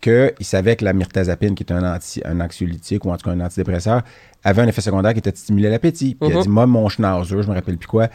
qu'il savait que la myrtazapine, qui est un, anti, un anxiolytique ou en tout cas un antidépresseur, avait un effet secondaire qui était de stimuler l'appétit. Puis il a Mhm. dit, moi, mon schnauzer, je me rappelle plus quoi,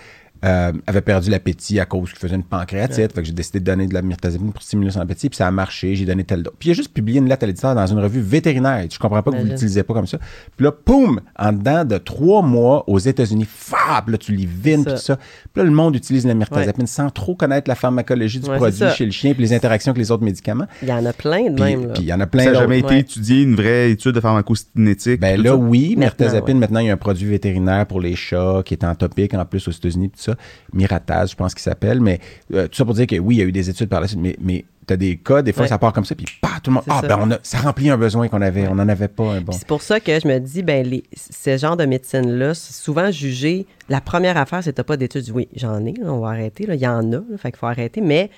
euh, avait perdu l'appétit à cause qu'il faisait une pancréatite. Fait que j'ai décidé de donner de la myrtazapine pour stimuler son appétit. Puis ça a marché. J'ai donné tel dose. Puis il a juste publié une lettre à l'éditeur dans une revue vétérinaire. Je comprends pas que vous l'utilisez pas comme ça. Puis là, poum! En dedans de trois mois aux États-Unis, fab! Là, tu les vines, puis Ça. tout ça. Puis là, le monde utilise la myrtazapine sans trop connaître la pharmacologie du Ouais, produit ça. chez le chien puis les interactions avec les autres médicaments. Il y en a plein de Puis même. là. puis il y en a Ça plein n'a d'autres. jamais été Ouais. étudié, une vraie étude de pharmacocinétique. Ben là, ça? oui, ouais. maintenant, il y a un produit vétérinaire pour les chats qui est en topic en plus aux États-Unis, tout ça. Mirataz, je pense qu'il s'appelle. Mais euh, tout ça pour dire que oui, il y a eu des études par la suite, mais, mais tu as des cas, des fois, Ouais. ça part comme ça, puis pas tout le monde. Ah, ça. ben, on a, ça remplit un besoin qu'on avait. On n'en avait pas un bon. C'est pour ça que je me dis, ben, les, ce genre de médecine-là, souvent jugé. La première affaire, c'est t'as pas d'études. Oui, j'en ai, là, on va arrêter. Là. Il y en a, là, fait qu'il faut arrêter. Mais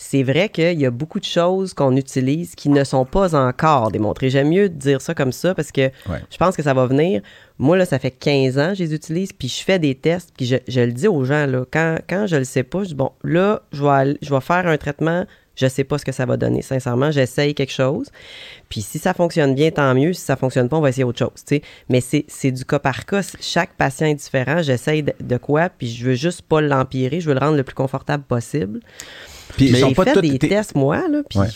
c'est vrai qu'il y a beaucoup de choses qu'on utilise qui ne sont pas encore démontrées. J'aime mieux dire ça comme ça parce que Ouais. je pense que ça va venir. Moi, là, ça fait 15 ans que je les utilise, puis je fais des tests, puis je, je le dis aux gens, là, quand, quand je le sais pas, je dis, bon, là, je vais, aller- je vais faire un traitement, je sais pas ce que ça va donner. Sincèrement, j'essaye quelque chose. Puis si ça fonctionne bien, tant mieux. Si ça fonctionne pas, on va essayer autre chose. Mais c'est c'est du cas par cas. Chaque patient est différent. J'essaye de, de quoi, puis je veux juste pas l'empirer. Je veux le rendre le plus confortable possible. Puis J'ai fait des t'es- tests, moi, là, puis Ouais.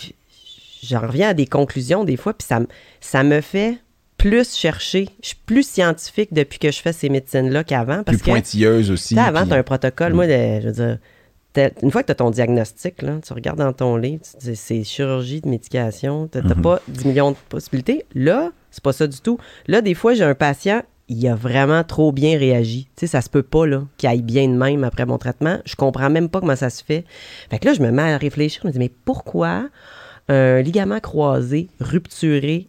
j'en reviens à des conclusions des fois, puis ça, me- ça me fait plus chercher. Je suis plus scientifique depuis que je fais ces médecines-là qu'avant. plus que, pointilleuse aussi. avant, puis- tu as un protocole. Mm. Moi, le- je veux dire, une fois que tu as ton diagnostic, là, tu regardes dans ton livre, tu dis c'est chirurgie de médication, tu n'as Mhm. pas 10 millions de possibilités. Là, c'est pas ça du tout. Là, des fois, j'ai un patient, il a vraiment trop bien réagi. Tu sais, ça se peut pas, là, qu'il aille bien de même après mon traitement. Je comprends même pas comment ça se fait. Fait que là, je me mets à réfléchir. Je me dis, mais pourquoi un ligament croisé rupturé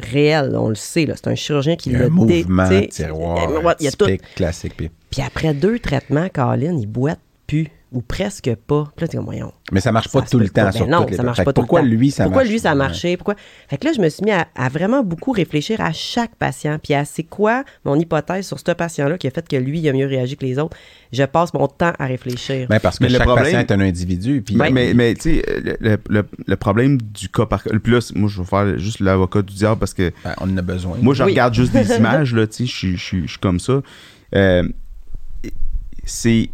réel, on le sait, là, c'est un chirurgien qui Il l'a mouvement, tu sais, tiroir, il y a tout. classique. puis- Puis après deux traitements, Colin, il boite plus ou presque pas. Puis là, t'es comme, voyons. Mais ça marche pas ça se tout le pas. temps Ben sur non, toutes les ça marche que pas tout le Pourquoi temps. lui, ça Pourquoi marche? lui, ça a marché? Pourquoi? Fait que là, je me suis mis à, à vraiment beaucoup réfléchir à chaque patient. Puis à c'est quoi mon hypothèse sur ce patient-là qui a fait que lui, il a mieux réagi que les autres. Je passe mon temps à réfléchir. Ben, parce que Mais le chaque problème- patient est un individu. Puis Ouais, mais, mais tu sais, le, le- le- le problème du cas par cas. Puis là, c'est- moi, je vais faire juste l'avocat du diable parce que ben, on en a besoin. moi, je Oui. regarde juste des [laughs] images, là, tu sais, je suis- je suis je suis comme ça. Euh, c'est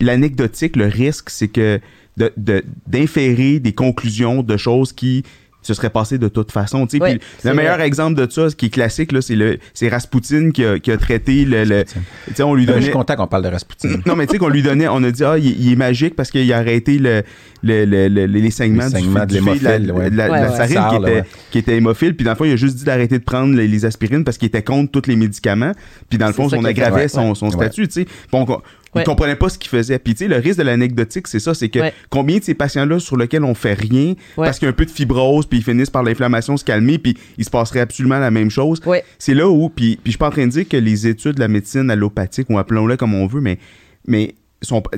l'anecdotique, le risque, c'est que de- de- d'inférer des conclusions de choses qui se seraient passées de toute façon. tu sais. Le meilleur vrai. exemple de ça, ce qui est classique, là, c'est le c'est Rasputin qui a, qui a traité le. le- tu sais, on lui je suis donnait. content qu'on parle de Rasputin. [laughs] Non, mais tu sais qu'on lui donnait, on a dit, ah, il, il est magique parce qu'il a arrêté le, le- le- le- les saignements, Les du- saignements de du la, l'hémophile, ouais. de la- de Ouais, la ouais. sarine Sarre, qui, était, ouais. qui était hémophile. Puis dans le fond, il a juste dit d'arrêter de prendre les, les aspirines parce qu'il était contre tous les médicaments. Puis dans le fond, on aggravait ouais. son, son Ouais. statut, tu sais. On- Ouais. comprenait pas ce qu'il faisait. Puis tu sais, le risque de l'anecdotique, c'est ça, c'est que Ouais. combien de ces patients-là sur lesquels on fait rien Ouais. parce qu'il y a un peu de fibrose, puis ils finissent par l'inflammation se calmer, puis il se passerait absolument la même chose. Ouais. C'est là où, puis, puis je suis pas en train de dire que les études de la médecine allopathique, ou appelons-le comme on veut, mais, mais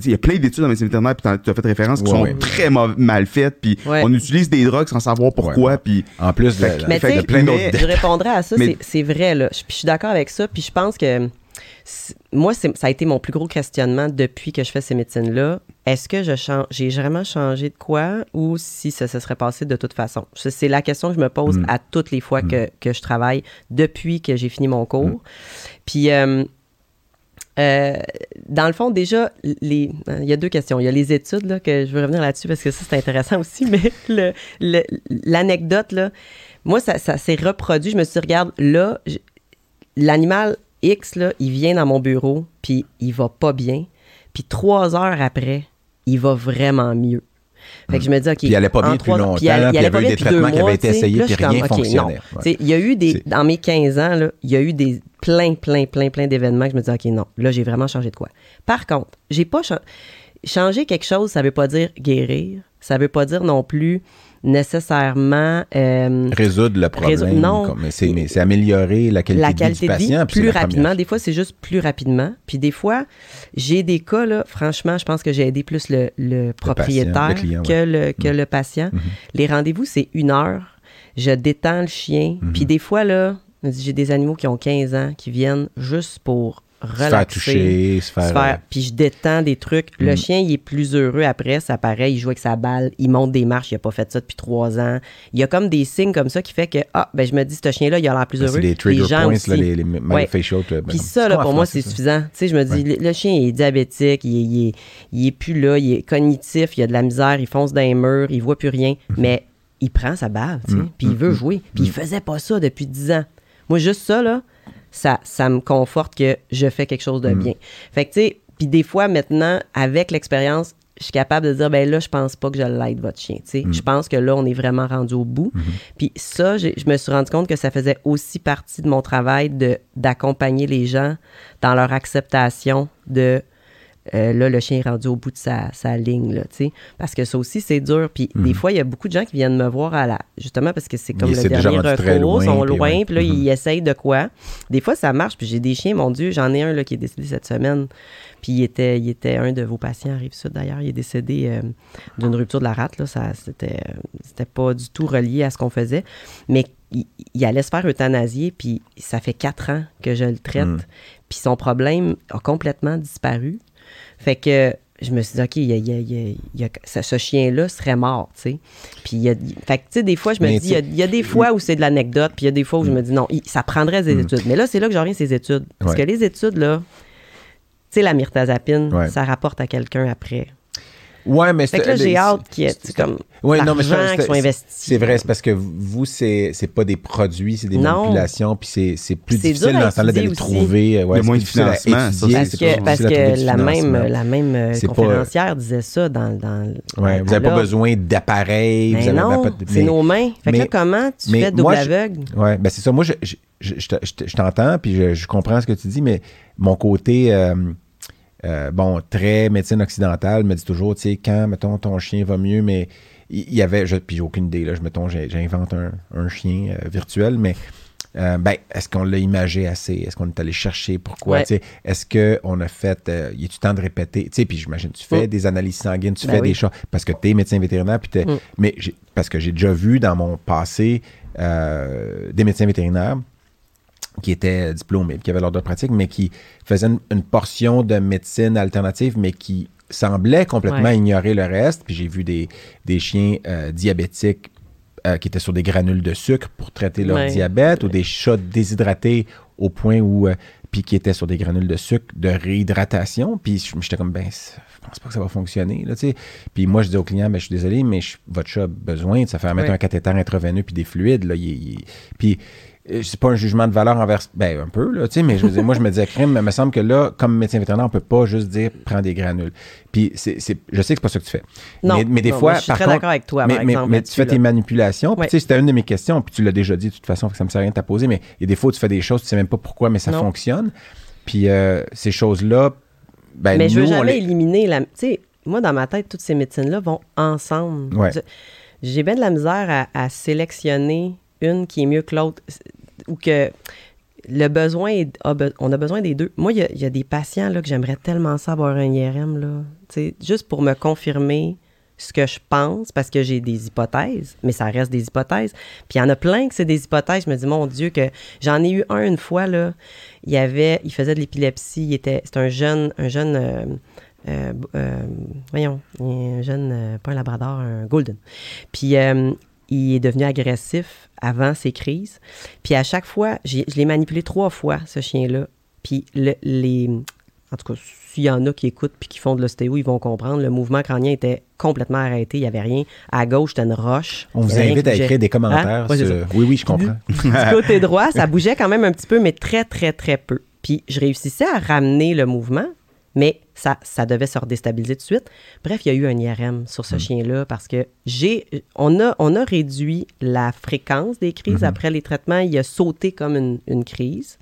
il y a plein d'études en médecine vétérinaire, puis tu as fait référence, qui Ouais, sont ouais. très mal faites, puis Ouais. on utilise des drogues sans savoir pourquoi, puis En plus de, Fait la- Mais fait tu de sais, plein d'autres je répondrais à ça, [laughs] Mais- c'est- c'est vrai, là. Je, puis je suis d'accord avec ça, puis je pense que moi, ça a été mon plus gros questionnement depuis que je fais ces médecines-là. Est-ce que je change, j'ai vraiment changé de quoi ou si ça se serait passé de toute façon? C'est la question que je me pose Mm. à toutes les fois que, que je travaille depuis que j'ai fini mon cours. Puis, euh, euh, dans le fond, déjà, les, il y a deux questions. Il y a les études, là, que je veux revenir là-dessus parce que ça, c'est intéressant aussi, [laughs] mais le- le- l'anecdote, là, moi, ça, ça s'est reproduit. Je me suis dit, regarde, là, l'animal X, là, il vient dans mon bureau, puis il va pas bien. Puis trois heures après, il va vraiment mieux. Fait que je me dis, OK. Puis il allait pas bien en depuis longtemps, puis il allait- puis il il y avait pas eu des traitements qui avaient été essayés, puis rien non. fonctionnait. Il y a eu des, dans mes 15 ans, là, il y a eu des plein, plein, plein, plein d'événements que je me dis, OK, non, là, j'ai vraiment changé de quoi. Par contre, j'ai pas changé. Changer quelque chose, ça veut pas dire guérir. Ça veut pas dire non plus nécessairement euh, Résoudre le problème. Résoudre- non. mais c'est améliorer la qualité, la de vie qualité de vie puis c'est plus rapidement. Des fois, c'est juste plus rapidement. Puis des fois, j'ai des cas, là, franchement, je pense que j'ai aidé plus le, le propriétaire le client, que, le, que Mhm. le patient. Mhm. Les rendez-vous, c'est une heure. Je détends le chien. Puis des fois, là, j'ai des animaux qui ont 15 ans qui viennent juste pour Se faire relaxer. toucher, se se faire. faire- puis je détends des trucs. Le Mm. chien, il est plus heureux après. Ça paraît, il joue avec sa balle, il monte des marches, il a pas fait ça depuis trois ans. Il y a comme des signes comme ça qui fait que, ah, ben je me dis, ce chien-là, il a l'air plus euh, heureux. c'est les trigger gens points, là, les, les myofascial. là, Puis ben, ça, c'est là, pour moi, c'est ça? suffisant. Tu sais, je me dis, le, le chien il est diabétique, il est, il, est, il est plus là, il est cognitif, il a de la misère, il fonce dans les murs, il voit plus rien, mais il prend sa bave, tu sais, Mhm. puis il veut jouer. Puis il faisait pas ça depuis 10 ans. Moi, juste ça, là, ça, ça me conforte que je fais quelque chose de Mhm. bien. Fait que, tu sais, puis des fois, maintenant, avec l'expérience, je suis capable de dire, ben là, je pense pas que je l'aide, votre chien. Tu sais, Mhm. je pense que là, on est vraiment rendu au bout. Puis ça, je me suis rendu compte que ça faisait aussi partie de mon travail de d'accompagner les gens dans leur acceptation de euh, là, le chien est rendu au bout de sa, sa ligne, là, tu sais. Parce que ça aussi, c'est dur. Puis des fois, il y a beaucoup de gens qui viennent me voir à la. Justement, parce que c'est comme Il- le dernier recours, loin, sont puis loin, ouais. puis là, Mhm. ils essayent de quoi. Des fois, ça marche. Puis j'ai des chiens, mon Dieu, j'en ai un là, qui est décédé cette semaine. Puis il était, il était un de vos patients, arrive ça d'ailleurs. Il est décédé euh, d'une rupture de la rate. Là. Ça, c'était, c'était pas du tout relié à ce qu'on faisait. Mais il, il allait se faire euthanasier, puis ça fait quatre ans que je le traite. Mm. Puis son problème a complètement disparu. Fait que je me suis dit, OK, y a- y a- y ce, chien-là serait mort, tu sais. Puis il y a, fait que, tu sais, des fois, je me Mais dis, il y, a, des fois où c'est de l'anecdote, puis il y a des fois où je me dis, non, ça prendrait des Mm. études. Mais là, c'est là que j'en reviens, ces études. Parce Ouais. que les études, là, tu sais, la myrtazapine, Ouais. ça rapporte à quelqu'un après. Ouais, mais Fait que là, c'est- j'ai c'est- hâte qu'il y ait, tu sais, c'est- comme, Ouais, non, mais c'est- qui soit c'est- investi. C'est vrai, c'est parce que vous, c'est c'est pas des produits, c'est des Non. manipulations, puis c'est c'est plus C'est difficile dans ce temps-là de les étudier aussi. trouver. euh, Ouais, Il y a c'est moins de financement, étudier, Parce c'est que, plus parce que la même, la même euh, C'est pas- conférencière disait ça dans, dans Ouais, vous n'avez pas besoin d'appareils. Avez non, pas de- c'est mais- nos mains. Fait que là, mais- comment tu fais double aveugle? Ouais, ben c'est ça. Moi, je, je, je- je te- je te- je t'entends, puis je, je comprends ce que tu dis, mais mon côté, euh, bon, très médecine occidentale me dit toujours, tu sais, quand, mettons, ton chien va mieux, mais il y avait, je, puis j'ai aucune idée, là, je, mettons, j'invente un, un chien euh, virtuel, mais euh, ben, est-ce qu'on l'a imagé assez? Est-ce qu'on est allé chercher? Pourquoi? Ouais. Tu sais, Est-ce qu'on a fait, euh, y a-tu temps de répéter? Tu sais, puis j'imagine, tu fais Mm. des analyses sanguines, tu Ben fais oui. des choses, parce que tu es médecin vétérinaire, puis t'es- Mm. mais parce que j'ai déjà vu dans mon passé euh, des médecins vétérinaires qui étaient diplômés, qui avaient l'ordre de pratique, mais qui faisaient une, une portion de médecine alternative, mais qui semblaient complètement Ouais. ignorer le reste. Puis j'ai vu des, des chiens euh, diabétiques euh, qui étaient sur des granules de sucre pour traiter leur Ouais. diabète, ou des chats déshydratés au point où... euh, puis qui étaient sur des granules de sucre de réhydratation. Puis je- j'étais comme, ben, je pense pas que ça va fonctionner. Là, puis moi, je dis au client, ben, je suis désolé, mais je- votre chat a besoin de se faire mettre un cathéter intraveineux puis des fluides. Là, il- il- puis c'est pas un jugement de valeur envers. Ben, un peu, là, tu sais, mais je veux dire, moi, je me disais, crime, mais il me semble que là, comme médecin vétérinaire, on peut pas juste dire, prends des granules. Puis c'est, c'est- je sais que c'est pas ça que tu fais. Non, mais, mais des non, fois, moi, je suis par très contre, d'accord avec toi, mais, par mais- exemple, mais tu fais tes manipulations. Puis, tu sais, c'était une de mes questions, puis tu l'as déjà dit de toute façon, que ça me sert à rien de t'apposer, mais il y a des fois où tu fais des choses, tu sais même pas pourquoi, mais ça Non. fonctionne. Puis euh, ces choses-là, ben, Mais je veux nous, jamais les- éliminer la. Tu sais, moi, dans ma tête, toutes ces médecines-là vont ensemble. Ouais. J'ai bien de la misère à, à sélectionner une qui est mieux que l'autre. Ou que. le besoin, est- on a besoin des deux. Moi, il y a, des patients là, que j'aimerais tellement ça avoir un IRM, là, juste pour me confirmer ce que je pense, parce que j'ai des hypothèses, mais ça reste des hypothèses. Puis il y en a plein que c'est des hypothèses. Je me dis, mon Dieu, que j'en ai eu un une fois, là, il avait, il faisait de l'épilepsie, il était, c'est un jeune, un jeune, euh, euh, euh, voyons, un jeune, euh, pas un labrador, un golden. Puis il est devenu agressif avant ses crises. Puis à chaque fois, je l'ai manipulé trois fois, ce chien-là. Puis le- les... En tout cas, s'il y en a qui écoutent puis qui font de l'ostéo, ils vont comprendre. Le mouvement crânien était complètement arrêté. Il n'y avait rien. À gauche, c'était une roche. On vous invite à écrire des commentaires. Hein? Ouais, c'est sur- Oui, oui, je comprends. du côté droit, ça bougeait quand même un petit peu, mais très, très, très peu. Puis je réussissais à ramener le mouvement, mais ça, ça devait se redéstabiliser tout de suite. Bref, il y a eu un IRM sur ce chien-là parce que j'ai, on a, on a réduit la fréquence des crises après les traitements. Il a sauté comme une, une crise.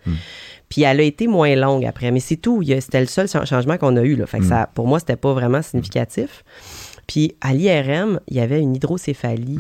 Puis elle a été moins longue après, mais c'est tout. Il y a- C'était le seul cha- changement qu'on a eu. Là. Fait que ça, pour moi, c'était pas vraiment significatif. Puis à l'IRM, il y avait une hydrocéphalie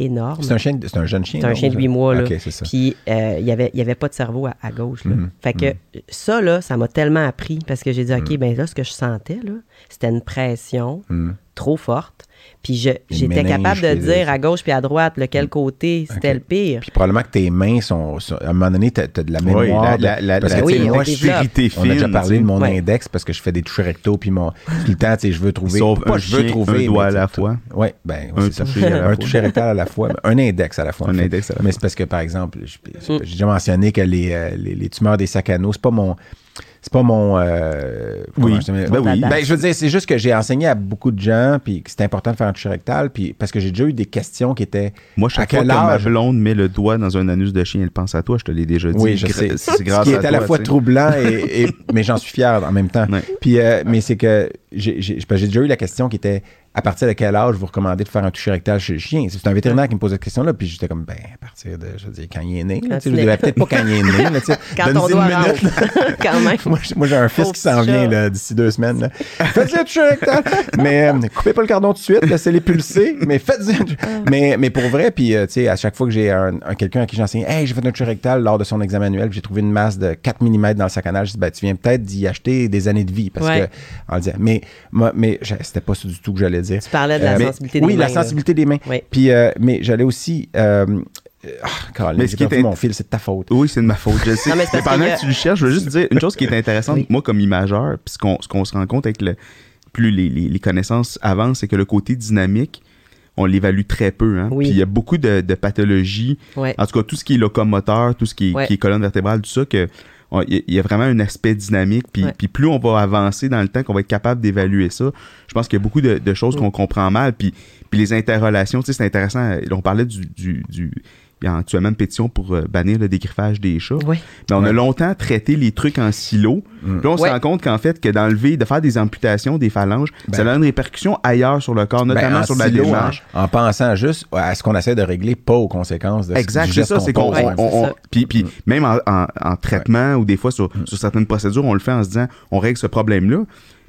énorme. C'est un, chien, c'est un jeune chien. C'est un chien de ça? 8 mois. Là. C'est ça. Puis euh, il n'y avait, il avait pas de cerveau à, à gauche. Là. Mhm. Fait que ça, là, ça m'a tellement appris parce que j'ai dit, OK, ben là, ce que je sentais, là, c'était une pression Mhm. trop forte. Puis je- j'étais capable de dire à gauche puis à droite lequel côté c'était le pire. Puis probablement que tes mains sont. sont- à un moment donné, tu as, de la mémoire. Oui, la, de- la, la, parce la que, oui, moi, je suis. On a déjà parlé de mon Ouais. index parce que je fais des touches recto, puis mon. Tout le temps, tu sais, je veux trouver. Sauf pas un je veux chien, trouver. un doigt mais à la fois. Oui, ben, Un c'est ça. toucher à un rectal à la fois. mais Un index à la fois. Un index à la Mais fois. c'est parce que, par exemple, Mm. j'ai déjà mentionné que les, euh, les, les tumeurs des sacs anneaux, c'est pas mon. C'est pas mon. euh, Oui. je Ben oui. Ben, je veux dire, c'est juste que j'ai enseigné à beaucoup de gens, puis que c'est important de faire un toucher rectal, puis parce que j'ai déjà eu des questions qui étaient. Moi, à chaque fois que ma blonde met le doigt dans un anus de chien, elle pense à toi, je te l'ai déjà dit. Oui, je sais. C'est Ce grâce qui est à à la fois troublant, et, et- mais j'en suis fier en même temps. Ouais. Puis, euh, mais c'est que j'ai déjà eu la question qui était à partir de quel âge vous recommandez de faire un toucher rectal chez le chien? C'est un vétérinaire qui me posait cette question-là, puis j'étais comme, ben, à partir de, je veux dire, quand il est né. là, tu sais, je dirais peut-être pas quand il est né. Là, tu sais. [laughs] Quand on doit minute, là. [laughs] quand même. [laughs] Moi, j'ai- moi, j'ai un fils qui s'en vient là, d'ici deux semaines. là. Faites-y un toucher rectal. mais euh, coupez pas le cordon tout de suite, laissez-les pulser, mais faites-y un Ah. mais, mais pour vrai, puis euh, tu sais, à chaque fois que j'ai un, un- quelqu'un à qui j'enseigne, hey, j'ai fait un toucher rectal lors de son examen annuel, puis j'ai trouvé une masse de 4 mm dans le sac anal, je dis, ben, tu viens peut-être d'y acheter des années de vie. Parce Ouais. que, en le disant, mais, moi, mais c'était pas ça du tout que j'allais dire. Tu parlais de la Euh, mais- sensibilité des Oui, mains. la là. sensibilité des mains. Oui. Puis, euh, mais j'allais aussi. Euh, ah, Mais ce qui était- mon fil, c'est de ta faute. Oui, c'est de ma faute, je [laughs] sais. Non, mais pendant que tu le cherches, je veux juste dire une chose qui est intéressante, Oui. moi, comme imageur, puis ce qu'on ce qu'on se rend compte avec le. Plus les, les- les connaissances avancent, c'est que le côté dynamique, on l'évalue très peu. Hein? Oui. Puis il y a beaucoup de, de pathologies, Ouais. en tout cas tout ce qui est locomoteur, tout ce qui est, Ouais. qui est colonne vertébrale, tout ça, que il y, a- il y a vraiment un aspect dynamique. Puis, Ouais. puis plus on va avancer dans le temps, qu'on va être capable d'évaluer ça, je pense qu'il y a beaucoup de, de choses qu'on comprend mal. Puis, puis les interrelations, tu sais, c'est intéressant. On parlait du... du, du actuellement une pétition pour euh, bannir le dégriffage des chats. Oui. Mais on a longtemps traité les trucs en silo. Puis là, on se Ouais. rend compte qu'en fait, que d'enlever, de faire des amputations des phalanges, Ben. ça a une répercussion ailleurs sur le corps, Ben, notamment en sur la silo, démarche. En, en pensant juste à ce qu'on essaie de régler, pas aux conséquences de ce- Exact, du c'est ça, c'est qu'on puis, puis même en, en- en traitement ou des fois sur, sur certaines procédures, on le fait en se disant on règle ce problème-là,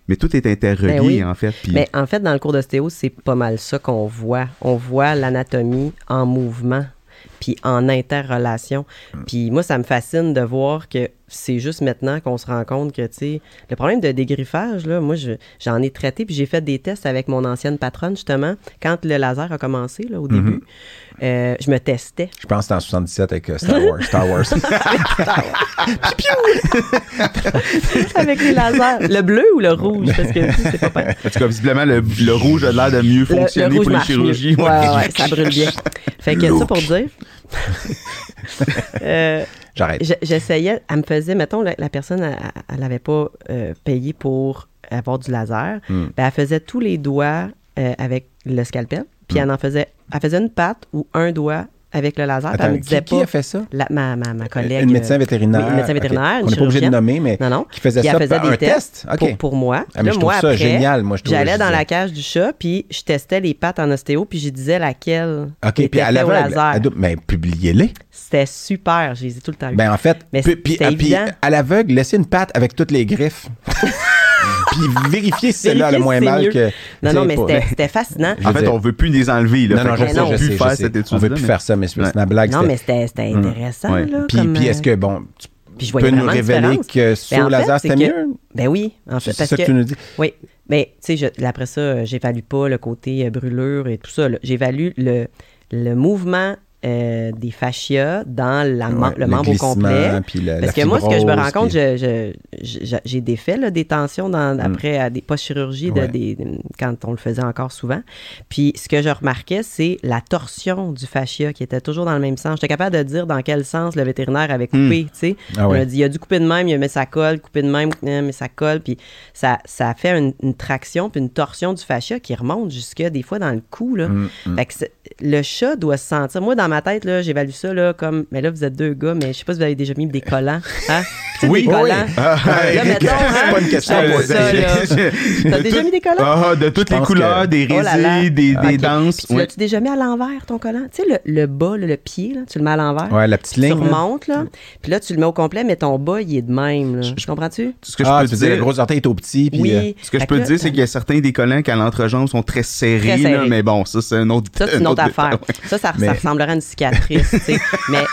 mais tout est interrelié Ben oui. en fait. Puis, Mais en fait, dans le cours d'ostéo, c'est pas mal ça qu'on voit. On voit l'anatomie en mouvement, puis en interrelation. Puis moi, ça me fascine de voir que c'est juste maintenant qu'on se rend compte que, tu sais, le problème de dégriffage, là, moi, je- j'en ai traité, puis j'ai fait des tests avec mon ancienne patronne, justement, quand le laser a commencé, là, au début. Euh, je me testais. Je pense que c'était en 77 avec euh, Star Wars. Star Wars. [laughs] avec les lasers. Le bleu ou le rouge? Parce que c'est pas [laughs] pareil. en tout cas, visiblement, le, le rouge a l'air de mieux fonctionner le pour les chirurgies. Ouais, ouais, ouais, ça brûle bien. Fait que ça pour dire. [laughs] euh, J'arrête. je- J'essayais, elle me faisait, mettons, la, la personne, elle- n'avait pas euh, payé pour avoir du laser. Hmm. Ben, elle faisait tous les doigts euh, avec le scalpel, puis Hmm. elle en faisait, elle faisait une patte ou un doigt avec le laser, elle me qui, disait qui pas. a fait ça? La- ma, ma, ma collègue. Une médecin euh, vétérinaire. oui, une médecin vétérinaire, une On n'est pas obligé de nommer, mais Non, non. qui faisait Puis ça faisait des tests pour, pour moi. Ah, mais Là, je moi, trouve ça après, génial. Moi, J'allais dans la cage du chat, puis je testais les pattes en ostéo, puis je disais laquelle OK, était puis à fait au l'aveugle, laser. mais publiez-les. C'était super, je les ai tout le temps eu. Ben en fait, Mais puis, ah, à l'aveugle, laissez une patte avec toutes les griffes. [laughs] puis vérifiez si celle-là a le moins mal mieux. que. non, non, mais c'était fascinant. En fait, on veut plus les enlever. Là, Non, non, je sais, je plus sais, faire cette On veut plus faire ça, mais c'est ma blague. Non, mais c'était c'était intéressant. Puis, euh, est-ce que, bon, tu- Puis je Tu voyais peux nous révéler que Ben, sur laser, c'était mieux? Ben oui, en fait. C'est parce ça que que- tu nous dis. Oui, mais tu sais, après ça, euh, j'évalue pas le côté euh, brûlure et tout ça. J'évalue le, le mouvement euh, des fascias dans la mem- Ouais, le membre au complet. la- Parce la que moi, ce que je me rends compte, puis- j'ai des faits, là, des tensions dans, après à des post-chirurgies de- Ouais. des- quand on le faisait encore souvent. Puis ce que je remarquais, c'est la torsion du fascia qui était toujours dans le même sens. J'étais capable de dire dans quel sens le vétérinaire avait coupé, tu sais. Ah On ouais. a dit, il a dû couper de même, il a mis sa colle, couper de même, euh, mais ça colle, puis ça, fait une, une traction, puis une torsion du fascia qui remonte jusque des fois dans le cou, là. Mm, mm. Fait que c'est- le chat doit se sentir. Moi, dans ma tête, là, j'évalue ça là, comme. Mais là, vous êtes deux gars, mais je sais pas si vous avez déjà mis des collants. Hein? Tu Oui, des oui. collants. Ah, Là, mettons, [laughs] c'est hein, pas une question là. T'as déjà mis des collants? Ah, de toutes les couleurs, que- des Oh là là. des, des Ok. danses. Puis tu ouais. l'as-tu déjà mis à l'envers, ton collant? Tu sais, le, le bas, là, le pied, là, tu le mets à l'envers? Ouais, la petite Tu ligne. là. remontes, là. Puis là, tu le mets au complet, mais ton bas, il est de même. Là. Je- Comprends-tu? Ce que ah, je tu peux dire, le gros orteil est au petit, puis... oui. euh, ce que je peux dire, c'est qu'il y a certains des collants qui à l'entrejambe sont très serrés, mais bon, ça c'est un autre. Ça, c'est une un autre affaire. Ça, ça ressemblerait à une cicatrice. [laughs] Mais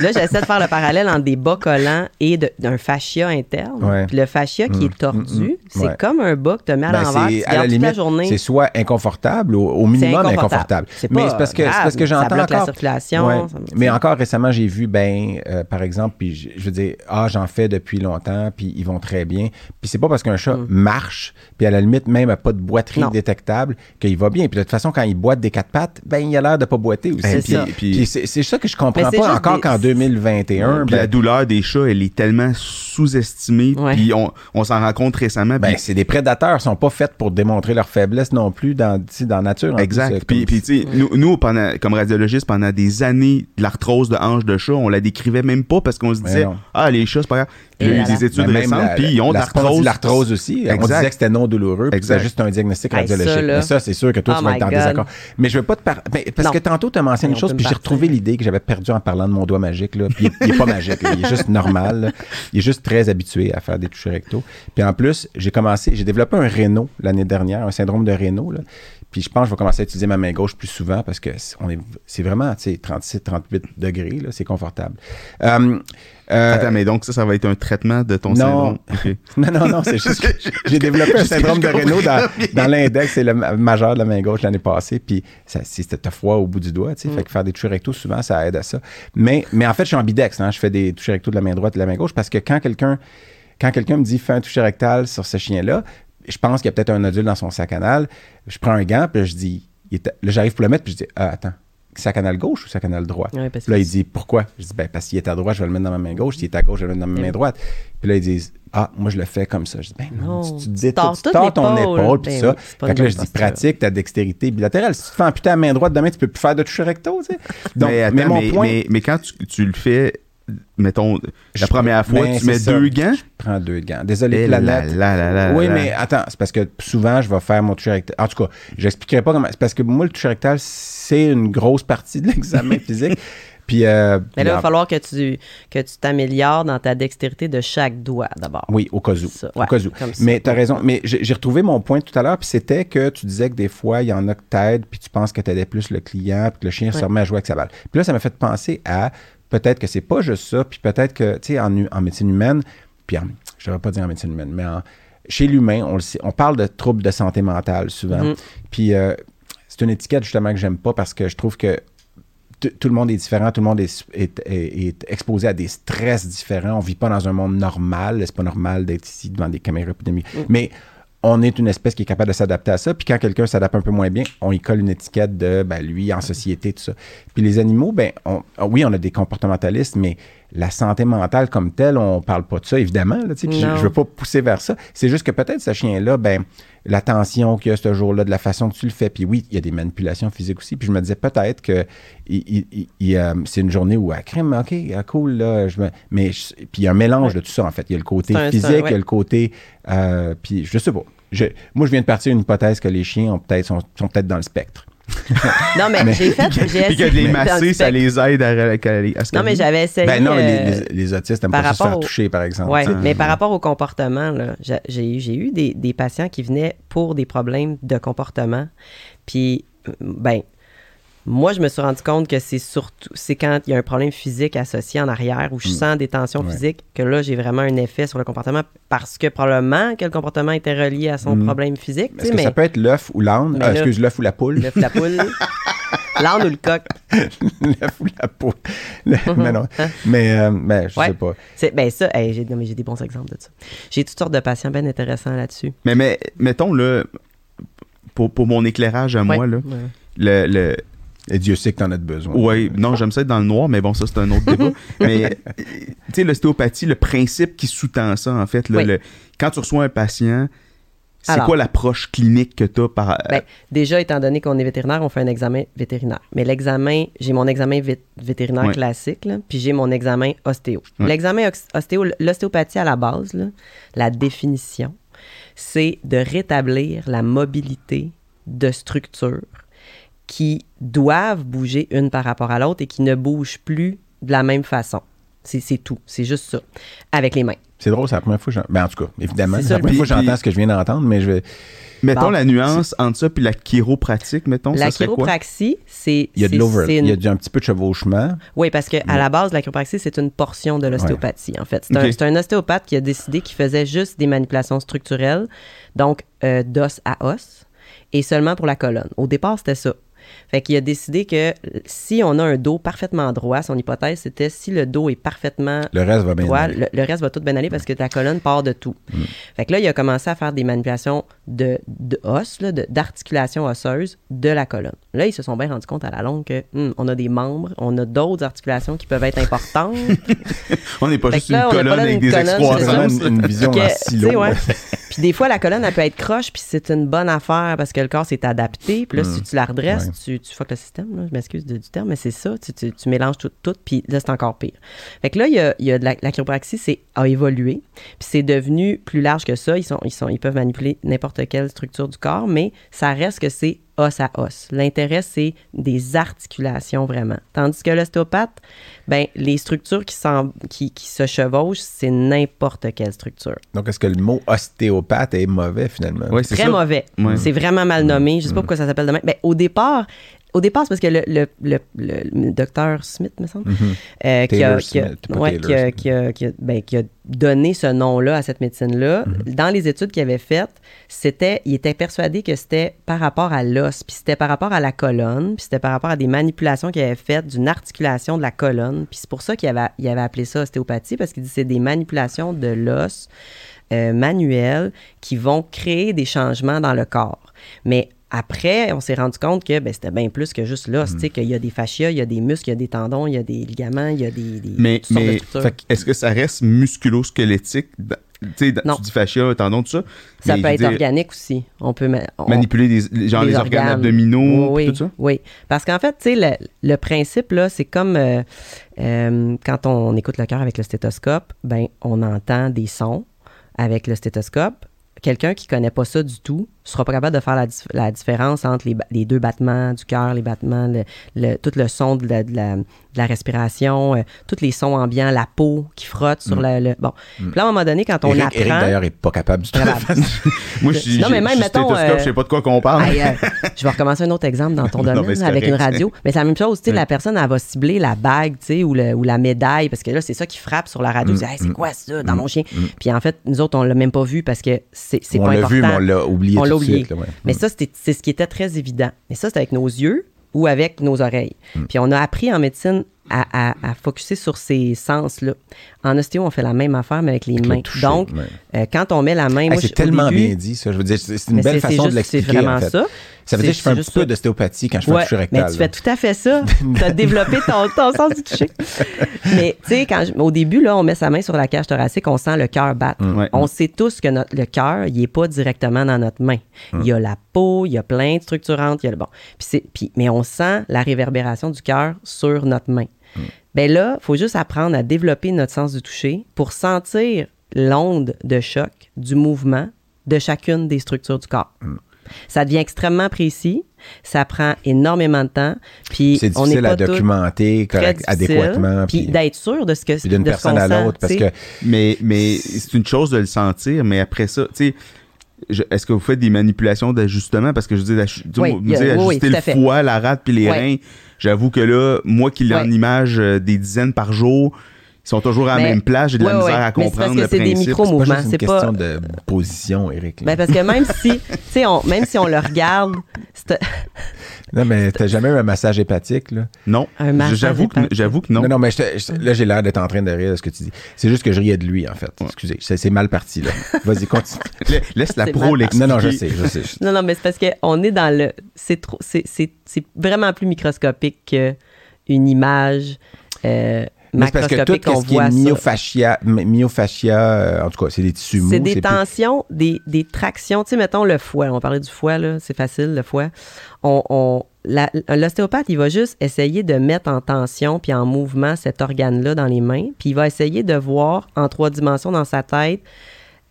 là, j'essaie de faire le parallèle entre des bas collants et d'un fascia interne. Ouais. Puis le fascia qui Mm, est tordu, mm, mm. c'est Ouais. comme un bas que tu mets à Ben, l'envers, c'est- tu à la toute la limite, journée. c'est soit inconfortable, au, au minimum C'est inconfortable. C'est Mais c'est parce que, c'est grave, parce que j'entends la encore... circulation. Ouais. ça me- Mais encore récemment, j'ai vu, ben, euh, par exemple, puis je, je veux dire, ah, j'en fais depuis longtemps, puis ils vont très bien. Puis c'est pas parce qu'un chat marche, puis à la limite, même a pas de boiterie Mm. Non. détectable, qu'il va bien. Puis de toute façon, quand il boite des quatre pattes, ben, il a l'air de pas boiter aussi. C'est Puis-. Puis, Puis- c'est c'est ça que je comprends pas encore des- qu'en 2021, Puis la ben, douleur des chats, elle est tellement sous-estimée. Ouais. Puis on, on s'en rend compte récemment. ben, puis- c'est des prédateurs, ils sont pas faits pour démontrer leur faiblesse non plus dans, tu sais, dans la nature. Exact. euh, Puis, comme- puis, tu sais, nous, nous, pendant, comme radiologistes, pendant des années, l'arthrose de hanche de chat, on la décrivait même pas parce qu'on se disait, ah, les chats, c'est pas grave. Il y a eu des études récentes, la- puis ils ont de la l'arthrose. spondylarthrose aussi. On Exact. disait que c'était non douloureux, c'était juste un diagnostic radiologique. Mais ça, c'est sûr que toi, Oh tu vas être en désaccord. Mais je veux pas te parler. Parce que tantôt, tu as mentionné une chose, me j'ai retrouvé l'idée que j'avais perdue en parlant de mon doigt magique. Là. Puis il, il est pas magique, là. il est juste normal. là. Il est juste très habitué à faire des touchés rectaux. Puis en plus, j'ai commencé, j'ai développé un réno l'année dernière, un syndrome de réno. Là. Puis je pense que je vais commencer à utiliser ma main gauche plus souvent parce que c'est, est, vraiment, tu sais, 37, 38 degrés, là, c'est confortable. Euh, euh, Attends, mais donc ça, ça va être un traitement de ton Non. syndrome? [laughs] Non, non, non, c'est juste [laughs] que j'ai développé un syndrome de Raynaud dans, [laughs] dans l'index et le ma- majeur de la main gauche l'année passée. Puis c'était froid au bout du doigt, tu sais. Fait que faire des touches recto, souvent, ça aide à ça. Mais, mais en fait, je suis ambidex. Hein, je fais des touches recto de la main droite et de la main gauche parce que quand quelqu'un quand quelqu'un me dit fais un toucher rectal sur ce chien-là, je pense qu'il y a peut-être un nodule dans son sac anal. Je prends un gant, puis je dis, il est- là, j'arrive pour le mettre, puis je dis, ah, attends, sac anal gauche ou sac anal droit? Ouais, parce là, que il dit pourquoi? Je dis ben parce qu'il est à droite, je vais le mettre dans ma main gauche. S'il est à gauche, je vais le mettre dans ma main droite. Puis là, ils disent ah, moi je le fais comme ça. Je dis ben non, Non, tu, tu tu dis tords tu tords ton épaule puis Ben ça. oui, fait que là, je dis pratique ta dextérité bilatérale. Si tu te fais amputer la main droite demain, tu peux plus faire de toucher recto, tu sais. Donc, mais, attends, mais mon mais, point, mais, mais quand tu, tu le fais, mettons, Je- la première fois, ben, tu mets ça. deux gants? je prends deux gants. Désolé, Eh planète. là Oui, mais attends, c'est parce que souvent, je vais faire mon toucher rectal. En tout cas, j'expliquerai pas comment. C'est parce que moi, le toucher rectal, c'est une grosse partie de l'examen [laughs] physique. Puis, euh, Mais là, il va falloir que tu que tu t'améliores dans ta dextérité de chaque doigt d'abord. Oui, au cas où. Ça, au cas où. Mais tu as raison. Mais j'ai retrouvé mon point tout à l'heure, puis c'était que tu disais que des fois, il y en a que t'aides, puis tu penses que t'aidais plus le client, puis que le chien se remet à jouer avec sa balle. Puis là, ça m'a fait penser à peut-être que c'est pas juste ça, puis peut-être que, tu sais, en, en médecine humaine, puis en, je ne pas dire en médecine humaine, mais en- chez l'humain, on le sait, on parle de troubles de santé mentale souvent. Mhm. Puis euh, c'est une étiquette justement que j'aime pas parce que je trouve que tout le monde est différent, tout le monde est, est- est- est exposé à des stress différents. On vit pas dans un monde normal. C'est pas normal d'être ici devant des caméras épidémiques. Mais on est une espèce qui est capable de s'adapter à ça. Puis quand quelqu'un s'adapte un peu moins bien, on y colle une étiquette de ben, lui en société, tout ça. Puis les animaux, ben on- oui, on a des comportementalistes, mais la santé mentale comme telle, on parle pas de ça, évidemment. Là, je, je veux pas pousser vers ça. C'est juste que peut-être ce chien-là, ben l'attention qu'il y a ce jour-là, de la façon que tu le fais. Puis oui, il y a des manipulations physiques aussi. Puis je me disais peut-être que il- il- il- il, euh, c'est une journée où, à crème, OK, ah, cool, là. Je me, mais je- puis il y a un mélange de tout ça, en fait. Il y a le côté un- physique, il y a le côté. euh, puis je sais pas. Je- moi, je viens de partir d'une hypothèse que les chiens ont peut-être, sont, sont peut-être dans le spectre. [laughs] Non, mais, j'ai fait. J'ai que de les masser, ça les aide à, à, à, à se Non, mais j'avais essayé. Ben non, mais les, euh, les- les autistes n'aiment par pas ça se rapport faire au- toucher, par exemple. Oui, mais par rapport au comportement, là, j'ai- j'ai eu- j'ai eu des, des patients qui venaient pour des problèmes de comportement. Puis, ben, Moi, je me suis rendu compte que c'est surtout, c'est quand il y a un problème physique associé en arrière où je sens des tensions Ouais. physiques que là, j'ai vraiment un effet sur le comportement parce que probablement que le comportement était relié à son Mm. problème physique. tu Est-ce sais, que mais ça peut être l'œuf ou l'âne? Là- excuse, l'œuf ou la poule? l'œuf, la poule, [laughs] l'âne ou le coq. [laughs] l'œuf ou la poule. Le- [laughs] mais non. Mais, euh, mais je Ouais. sais pas. C'est, ben ça, hey, j'ai, non, mais j'ai des bons exemples de ça. J'ai toutes sortes de patients bien intéressants là-dessus. Mais, mais mettons, là, pour, pour mon éclairage à moi, là, le, le, Et Dieu sait que t'en as besoin. Ouais, non, j'aime ça être dans le noir, mais bon, ça, c'est un autre débat. [laughs] mais, tu sais, l'ostéopathie, le principe qui sous-tend ça, en fait, là, Oui. le- quand tu reçois un patient, c'est quoi l'approche clinique que tu as par. euh, Ben, déjà, étant donné qu'on est vétérinaire, on fait un examen vétérinaire. Mais l'examen, j'ai mon examen vét- vétérinaire Ouais. classique, là, puis j'ai mon examen ostéo. Ouais. L'examen ostéo, l'ostéopathie à la base, là, la définition, c'est de rétablir la mobilité de structures qui doivent bouger une par rapport à l'autre et qui ne bougent plus de la même façon. C'est tout. C'est juste ça. Avec les mains. C'est drôle, c'est la première fois que j'entends. Ben, en tout cas, évidemment, C'est la première puis- fois que j'entends ce que je viens d'entendre, mais je vais. mettons bon. la nuance entre ça puis la chiropratique, mettons, la ça serait chiropraxie, c'est. Il y a de c'est- l'over. une- Il y a du- un petit peu de chevauchement. Oui, parce que à la base, la chiropraxie, c'est une portion de l'ostéopathie, en fait. C'est un, Ok. c'est un ostéopathe qui a décidé qu'il faisait juste des manipulations structurelles, donc euh, d'os à os, et seulement pour la colonne. Au départ, c'était ça. Fait qu'il a décidé que si on a un dos parfaitement droit, son hypothèse, c'était si le dos est parfaitement Le reste va bien. droit, aller. le, le reste va tout bien aller parce que ta colonne part de tout. Mm. Fait que là, il a commencé à faire des manipulations de, de os, d'articulation osseuse de la colonne. Là, ils se sont bien rendus compte à la longue que hum, on a des membres, on a d'autres articulations qui peuvent être importantes. [laughs] On n'est pas Fait juste là, une colonne avec une des vraiment une, vision Que, en silo. ouais. [laughs] puis des fois, la colonne, elle peut être croche, puis c'est une bonne affaire parce que le corps s'est adapté. Puis là, si tu la redresses, Ouais. tu, tu fuck le système. là. Je m'excuse du terme, mais c'est ça. Tu, tu- tu mélanges tout, tout, puis là, c'est encore pire. Fait que là, il y a, il y a la, la chiropraxie, c'est a évolué, puis c'est devenu plus large que ça. Ils, sont, ils, sont, ils peuvent manipuler n'importe quelle structure du corps, mais ça reste que c'est os à os. L'intérêt, c'est des articulations vraiment. Tandis que l'ostéopathe, ben, les structures qui, s'en- qui, qui se chevauchent, c'est n'importe quelle structure. Donc, est-ce que le mot ostéopathe est mauvais finalement? Ouais, c'est Très ça. mauvais. Ouais. C'est vraiment mal nommé. Je sais pas pourquoi ça s'appelle de même. Ben, au départ, au départ, c'est parce que le, le, le, le- le docteur Smith, me semble, qui, a, donné ce nom-là à cette médecine-là, Mhm. dans les études qu'il avait faites, c'était, il était persuadé que c'était par rapport à l'os, puis c'était par rapport à la colonne, puis c'était par rapport à des manipulations qu'il avait faites d'une articulation de la colonne, puis c'est pour ça qu'il avait, il avait appelé ça ostéopathie, parce qu'il dit que c'est des manipulations de l'os euh, manuelles qui vont créer des changements dans le corps. Mais après, on s'est rendu compte que ben, c'était bien plus que juste l'os, sais, qu'il y a des fascias, il y a des muscles, il y a des tendons, il y a des ligaments, il y a des, des Mais, de mais est-ce que ça reste musculo-squelettique? Tu dis fascia, tendon, tout ça? Ça peut être dire, organique aussi. On peut ma- on- Manipuler des, genre les organes, organes. abdominaux, oui, tout ça? Oui, parce qu'en fait, tu sais, le, le principe, là, c'est comme euh, euh, quand on écoute le cœur avec le stéthoscope, ben, on entend des sons avec le stéthoscope. Quelqu'un qui connaît pas ça du tout sera pas capable de faire la, dif- la différence entre les, deux battements du cœur, les battements, le, le- tout le son de la, de la- de la respiration, euh, tous les sons ambiants, la peau qui frotte sur le, le- Bon. Puis là, à un moment donné, quand on Eric, apprend... Eric, d'ailleurs, est pas capable du tout. [laughs] Moi, je suis Non, mais même, mettons, euh, je sais pas de quoi qu'on parle. Euh, je vais recommencer un autre exemple dans ton [laughs] Non, domaine avec une radio. Mais c'est la même chose, tu sais, la personne, elle va cibler la bague, tu sais, ou, le- ou la médaille, parce que là, c'est ça qui frappe sur la radio. Mm, Tu Hey, c'est quoi ça dans mon chien? Puis en fait, nous autres, on l'a même pas vu parce que c'est c'est on pas l'a important. vu, mais on l'a oublié On l'a de oublié. là, ouais. Mais ça, c'était- c'est ce qui était très évident. Mais ça, c'est avec nos yeux ou avec nos oreilles. Mm. Puis on a appris en médecine à, à, à focuser sur ces sens-là. En ostéo, on fait la même affaire, mais avec les Avec le mains. toucher, Donc, ouais. euh, quand on met la main... Hey, c'est tellement début- bien dit, ça. Je veux dire, c'est c'est une belle c'est- c'est façon de juste- c'est l'expliquer, vraiment en fait. ça. Ça veut dire que je fais un petit peu d'ostéopathie quand je fais un toucher mais rectal. tu fais tout à fait ça. [laughs] tu as développé ton, ton sens du toucher. mais tu sais, quand je- au début, là, on met sa main sur la cage thoracique, on sent le cœur battre. Ouais. On sait tous que notre, le cœur, il n'est pas directement dans notre main. Il y a la peau, il y a plein de structurantes, il y a le bon. Puis puis- mais on sent la réverbération du cœur sur notre main. Ben là, il faut juste apprendre à développer notre sens du toucher pour sentir l'onde de choc du mouvement de chacune des structures du corps. Ça devient extrêmement précis, ça prend énormément de temps, puis C'est difficile à pas tous documenter correct, adéquatement. puis Puis d'être sûr de ce que puis d'une ce personne à l'autre. Parce que Mais, mais c'est une chose de le sentir, mais après ça, tu sais, est-ce que vous faites des manipulations d'ajustement? Parce que je dis, Oui, sais, oui, oui, ajuster à le foie, la rate puis les reins, j'avoue que là, moi qui l'ai en image euh, des dizaines par jour, ils sont toujours à la Mais- même place, j'ai de la Ouais, ouais, misère à mais c'est parce comprendre que le c'est des principe. micro- C'est pas juste une question pas- de position, Eric. Ben, parce que même si, tu sais, on- même si on le regarde, c'est Non, mais t'as jamais eu un massage hépatique, là? Non, j'avoue que, hépatique. j'avoue que non. Non, non, mais là, j'ai l'air d'être en train de rire de ce que tu dis. C'est juste que je riais de lui, en fait. Excusez, c'est mal parti, là. Vas-y, continue. [laughs] La- Laisse la pro l'expliquer. non, non, je sais, je sais. Non, non, mais c'est parce qu'on est dans le. C'est trop. C'est, c'est, c'est vraiment plus microscopique qu'une image euh, Mais c'est parce que tout ce qui est myofascia, my- myofascia, euh, en tout cas, c'est des tissus mous. C'est des plus- tensions, des, des tractions. Tu sais, mettons le foie. On parlait du foie, là. C'est facile, le foie. On, l'ostéopathe, il va juste essayer de mettre en tension puis en mouvement cet organe-là dans les mains. Puis il va essayer de voir en trois dimensions dans sa tête.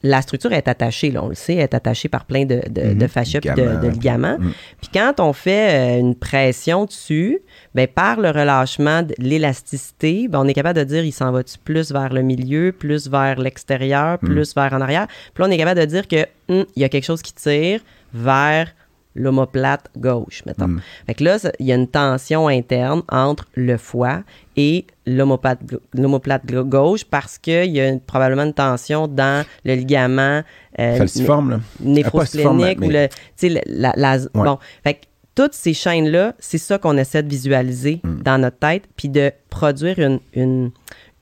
La structure est attachée, là, on le sait, elle est attachée par plein de, de, Mhm. de fascias de, Ligaments, de puis- ligaments. Mhm. Puis quand on fait euh, une pression dessus, ben, par le relâchement de l'élasticité, ben, on est capable de dire il s'en va-tu plus vers le milieu, plus vers l'extérieur, Hmm. plus vers en arrière? Puis là, on est capable de dire que hum, il y a quelque chose qui tire vers l'omoplate gauche, mettons. Mm. Fait que là, il y a une tension interne entre le foie et l'omoplate gau- l'omoplate gau- gauche parce qu'il y a une- probablement une tension dans le ligament euh, Falciforme, là. néphrosplénique mais- ou le, tu sais, le- la, la- bon, fait que toutes ces chaînes-là, c'est ça qu'on essaie de visualiser Mm. dans notre tête, puis de produire une, une,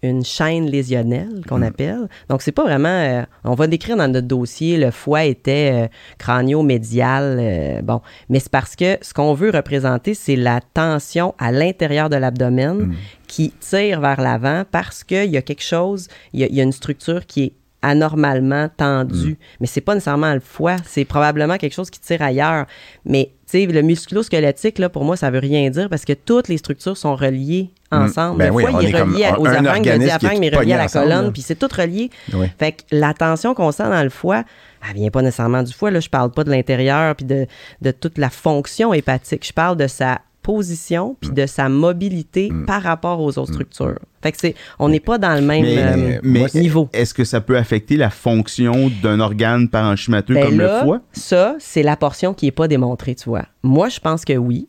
une chaîne lésionnelle qu'on Mm. appelle. Donc, c'est pas vraiment... euh, on va décrire dans notre dossier, le foie était euh, crânio-médial, euh, bon, mais c'est parce que ce qu'on veut représenter, c'est la tension à l'intérieur de l'abdomen Mm. qui tire vers l'avant parce qu'il y a quelque chose, il y a, il y a une structure qui est anormalement tendue. Mais c'est pas nécessairement le foie, c'est probablement quelque chose qui tire ailleurs. Mais sais, le musculo-squelettique, là, pour moi, ça veut rien dire parce que toutes les structures sont reliées ensemble. Ben le oui, foie, il est relié aux un aphanges, le qui est diaphragme tout est relié à la ensemble, colonne, puis c'est tout relié. Oui. Fait que la tension qu'on sent dans le foie, elle vient pas nécessairement du foie. Là, je parle pas de l'intérieur puis de, de toute la fonction hépatique. Je parle de sa position puis de sa mobilité par rapport aux autres structures. Fait que c'est, on n'est pas dans le même Mais, euh, mais niveau. est-ce que ça peut affecter la fonction d'un organe parenchymateux Ben comme là, le foie? Ça, c'est la portion qui n'est pas démontrée, tu vois. Moi, je pense que oui.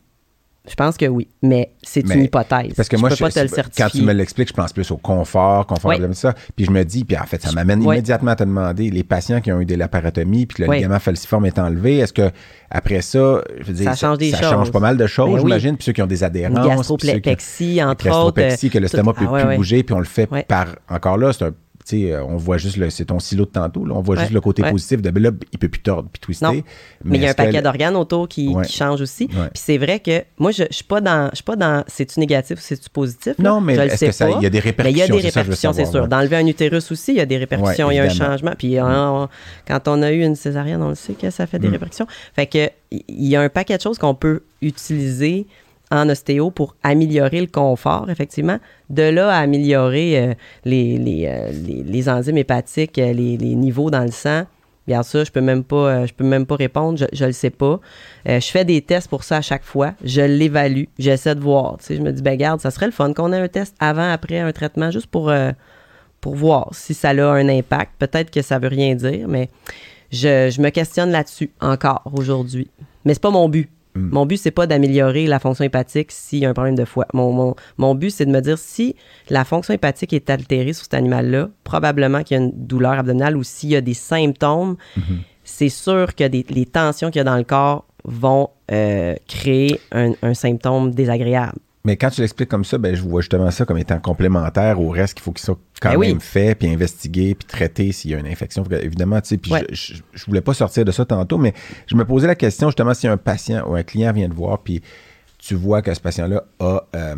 Je pense que oui. Mais c'est Mais une hypothèse. Parce que je moi, peux je- pas te le certifier. quand tu me l'expliques, je pense plus au confort, confort Oui. comme ça. Puis je me dis, puis en fait, ça m'amène Oui. immédiatement à te demander, les patients qui ont eu des laparotomies, puis que le Oui. ligament falciforme est enlevé, est-ce que après ça, je veux dire, Ça change des ça change pas mal de choses, Ben j'imagine. Puis ceux qui ont des adhérences, gastroplexie, entre autres. que l'estomac tout- peut ah, plus bouger, puis on le fait par. Encore là, c'est un. Sais, euh, on voit juste le. C'est ton silo de tantôt, là. On voit Ouais, juste le côté ouais. positif de ben là, il peut plus tordre, puis twister. Non. Mais il y a un paquet d'organes autour qui, Ouais. qui changent aussi. Puis c'est vrai que moi, je ne suis pas dans. Je suis pas dans. C'est-tu négatif ou c'est-tu positif? là? Non, mais est-ce que ça- il y a des Mais il y a répercussions, des répercussions, c'est sûr. D'enlever un utérus aussi, il y a des répercussions, il y a un changement. Puis on- quand on a eu une césarienne, on le sait que ça fait des Mm. répercussions. Fait que il y a un paquet de choses qu'on peut utiliser en ostéo pour améliorer le confort, effectivement. De là à améliorer euh, euh, les- enzymes hépatiques, euh, les, niveaux dans le sang. Bien ça, je peux même pas, je peux même pas répondre, je, je le sais pas. Je fais des tests pour ça à chaque fois, je l'évalue, j'essaie de voir. Je me dis, ben garde, ça serait le fun qu'on ait un test avant, après un traitement, juste pour, voir si ça a un impact. Peut-être que ça veut rien dire, mais je, je me questionne là-dessus encore aujourd'hui. Mais c'est pas mon but. Mm. Mon but, c'est pas d'améliorer la fonction hépatique s'il y a un problème de foie. Mon, mon, mon but, c'est de me dire si la fonction hépatique est altérée sur cet animal-là, probablement qu'il y a une douleur abdominale ou s'il y a des symptômes, c'est sûr que des- les tensions qu'il y a dans le corps vont euh, créer un, un symptôme désagréable. Mais quand tu l'expliques comme ça, ben, je vois justement ça comme étant complémentaire au reste qu'il faut qu'il soit quand Ben oui. même fait, puis investigué, puis traité s'il y a une infection. Évidemment, tu sais, puis Ouais. je, je, je voulais pas sortir de ça tantôt, mais je me posais la question justement si un patient ou un client vient te voir, puis tu vois que ce patient-là a euh,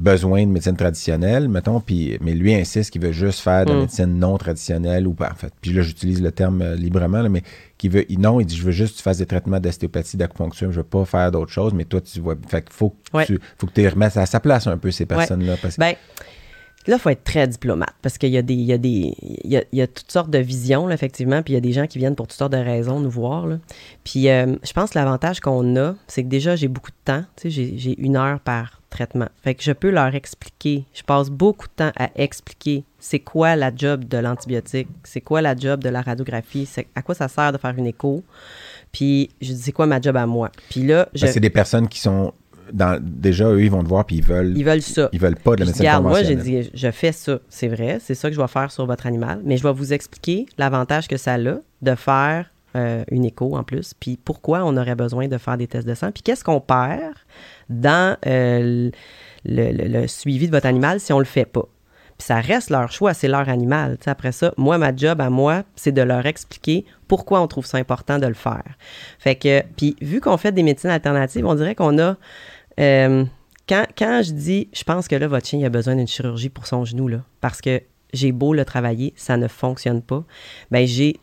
besoin de médecine traditionnelle, mettons, puis, mais lui insiste qu'il veut juste faire de la Mm. médecine non traditionnelle ou pas, en fait. Puis là, j'utilise le terme euh, librement, là, mais qui veut, il- non, il dit, je veux juste que tu fasses des traitements d'ostéopathie, d'acupuncture, je veux pas faire d'autres choses, mais toi, tu vois, fait qu'il faut que Ouais. tu, faut que tu les remettes à sa place un peu, ces personnes-là, parce que Ben, là, il faut être très diplomate parce qu'il y a des. Il y a des. Il y a, il y a toutes sortes de visions, là, effectivement. Puis il y a des gens qui viennent pour toutes sortes de raisons nous voir. là. Puis euh, je pense que l'avantage qu'on a, c'est que déjà, j'ai beaucoup de temps. Tu sais, j'ai une heure par, traitement. Fait que je peux leur expliquer. Je passe beaucoup de temps à expliquer c'est quoi la job de l'antibiotique, c'est quoi la job de la radiographie, c'est à quoi ça sert de faire une écho. Puis je dis c'est quoi ma job à moi? Puis là, je, Ben, c'est des personnes qui sont dans, déjà eux ils vont te voir puis ils veulent ils veulent ça. ils veulent pas de la médecine Regarde, moi, j'ai dit, je fais ça, c'est vrai, c'est ça que je vais faire sur votre animal, mais je vais vous expliquer l'avantage que ça a de faire euh, une écho en plus, puis pourquoi on aurait besoin de faire des tests de sang, puis qu'est-ce qu'on perd dans euh, le, suivi de votre animal si on le fait pas. Puis ça reste leur choix, c'est leur animal. Après ça, moi, ma job à moi, c'est de leur expliquer pourquoi on trouve ça important de le faire. Fait que, puis vu qu'on fait des médecines alternatives, on dirait qu'on a. euh, quand, je dis, je pense que là, votre chien a besoin d'une chirurgie pour son genou, là, parce que j'ai beau le travailler, ça ne fonctionne pas, ben j'ai,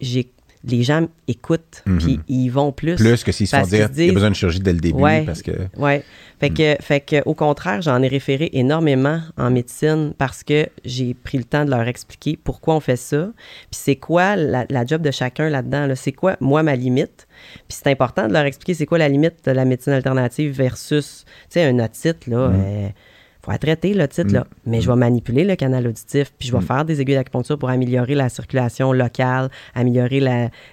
les gens écoutent, Mhm. puis ils vont plus. plus que s'ils se font dire il y a besoin de chirurgie dès le début Ouais. parce que Ouais. Fait que, fait que, au contraire, j'en ai référé énormément en médecine parce que j'ai pris le temps de leur expliquer pourquoi on fait ça. Puis c'est quoi la, la job de chacun là-dedans. Là. C'est quoi, moi, ma limite? Puis c'est important de leur expliquer c'est quoi la limite de la médecine alternative versus, tu sais, un otite, là. euh, faut la traiter, l'otite, là. Mais je vais manipuler le canal auditif, puis je vais faire des aiguilles d'acupuncture pour améliorer la circulation locale, améliorer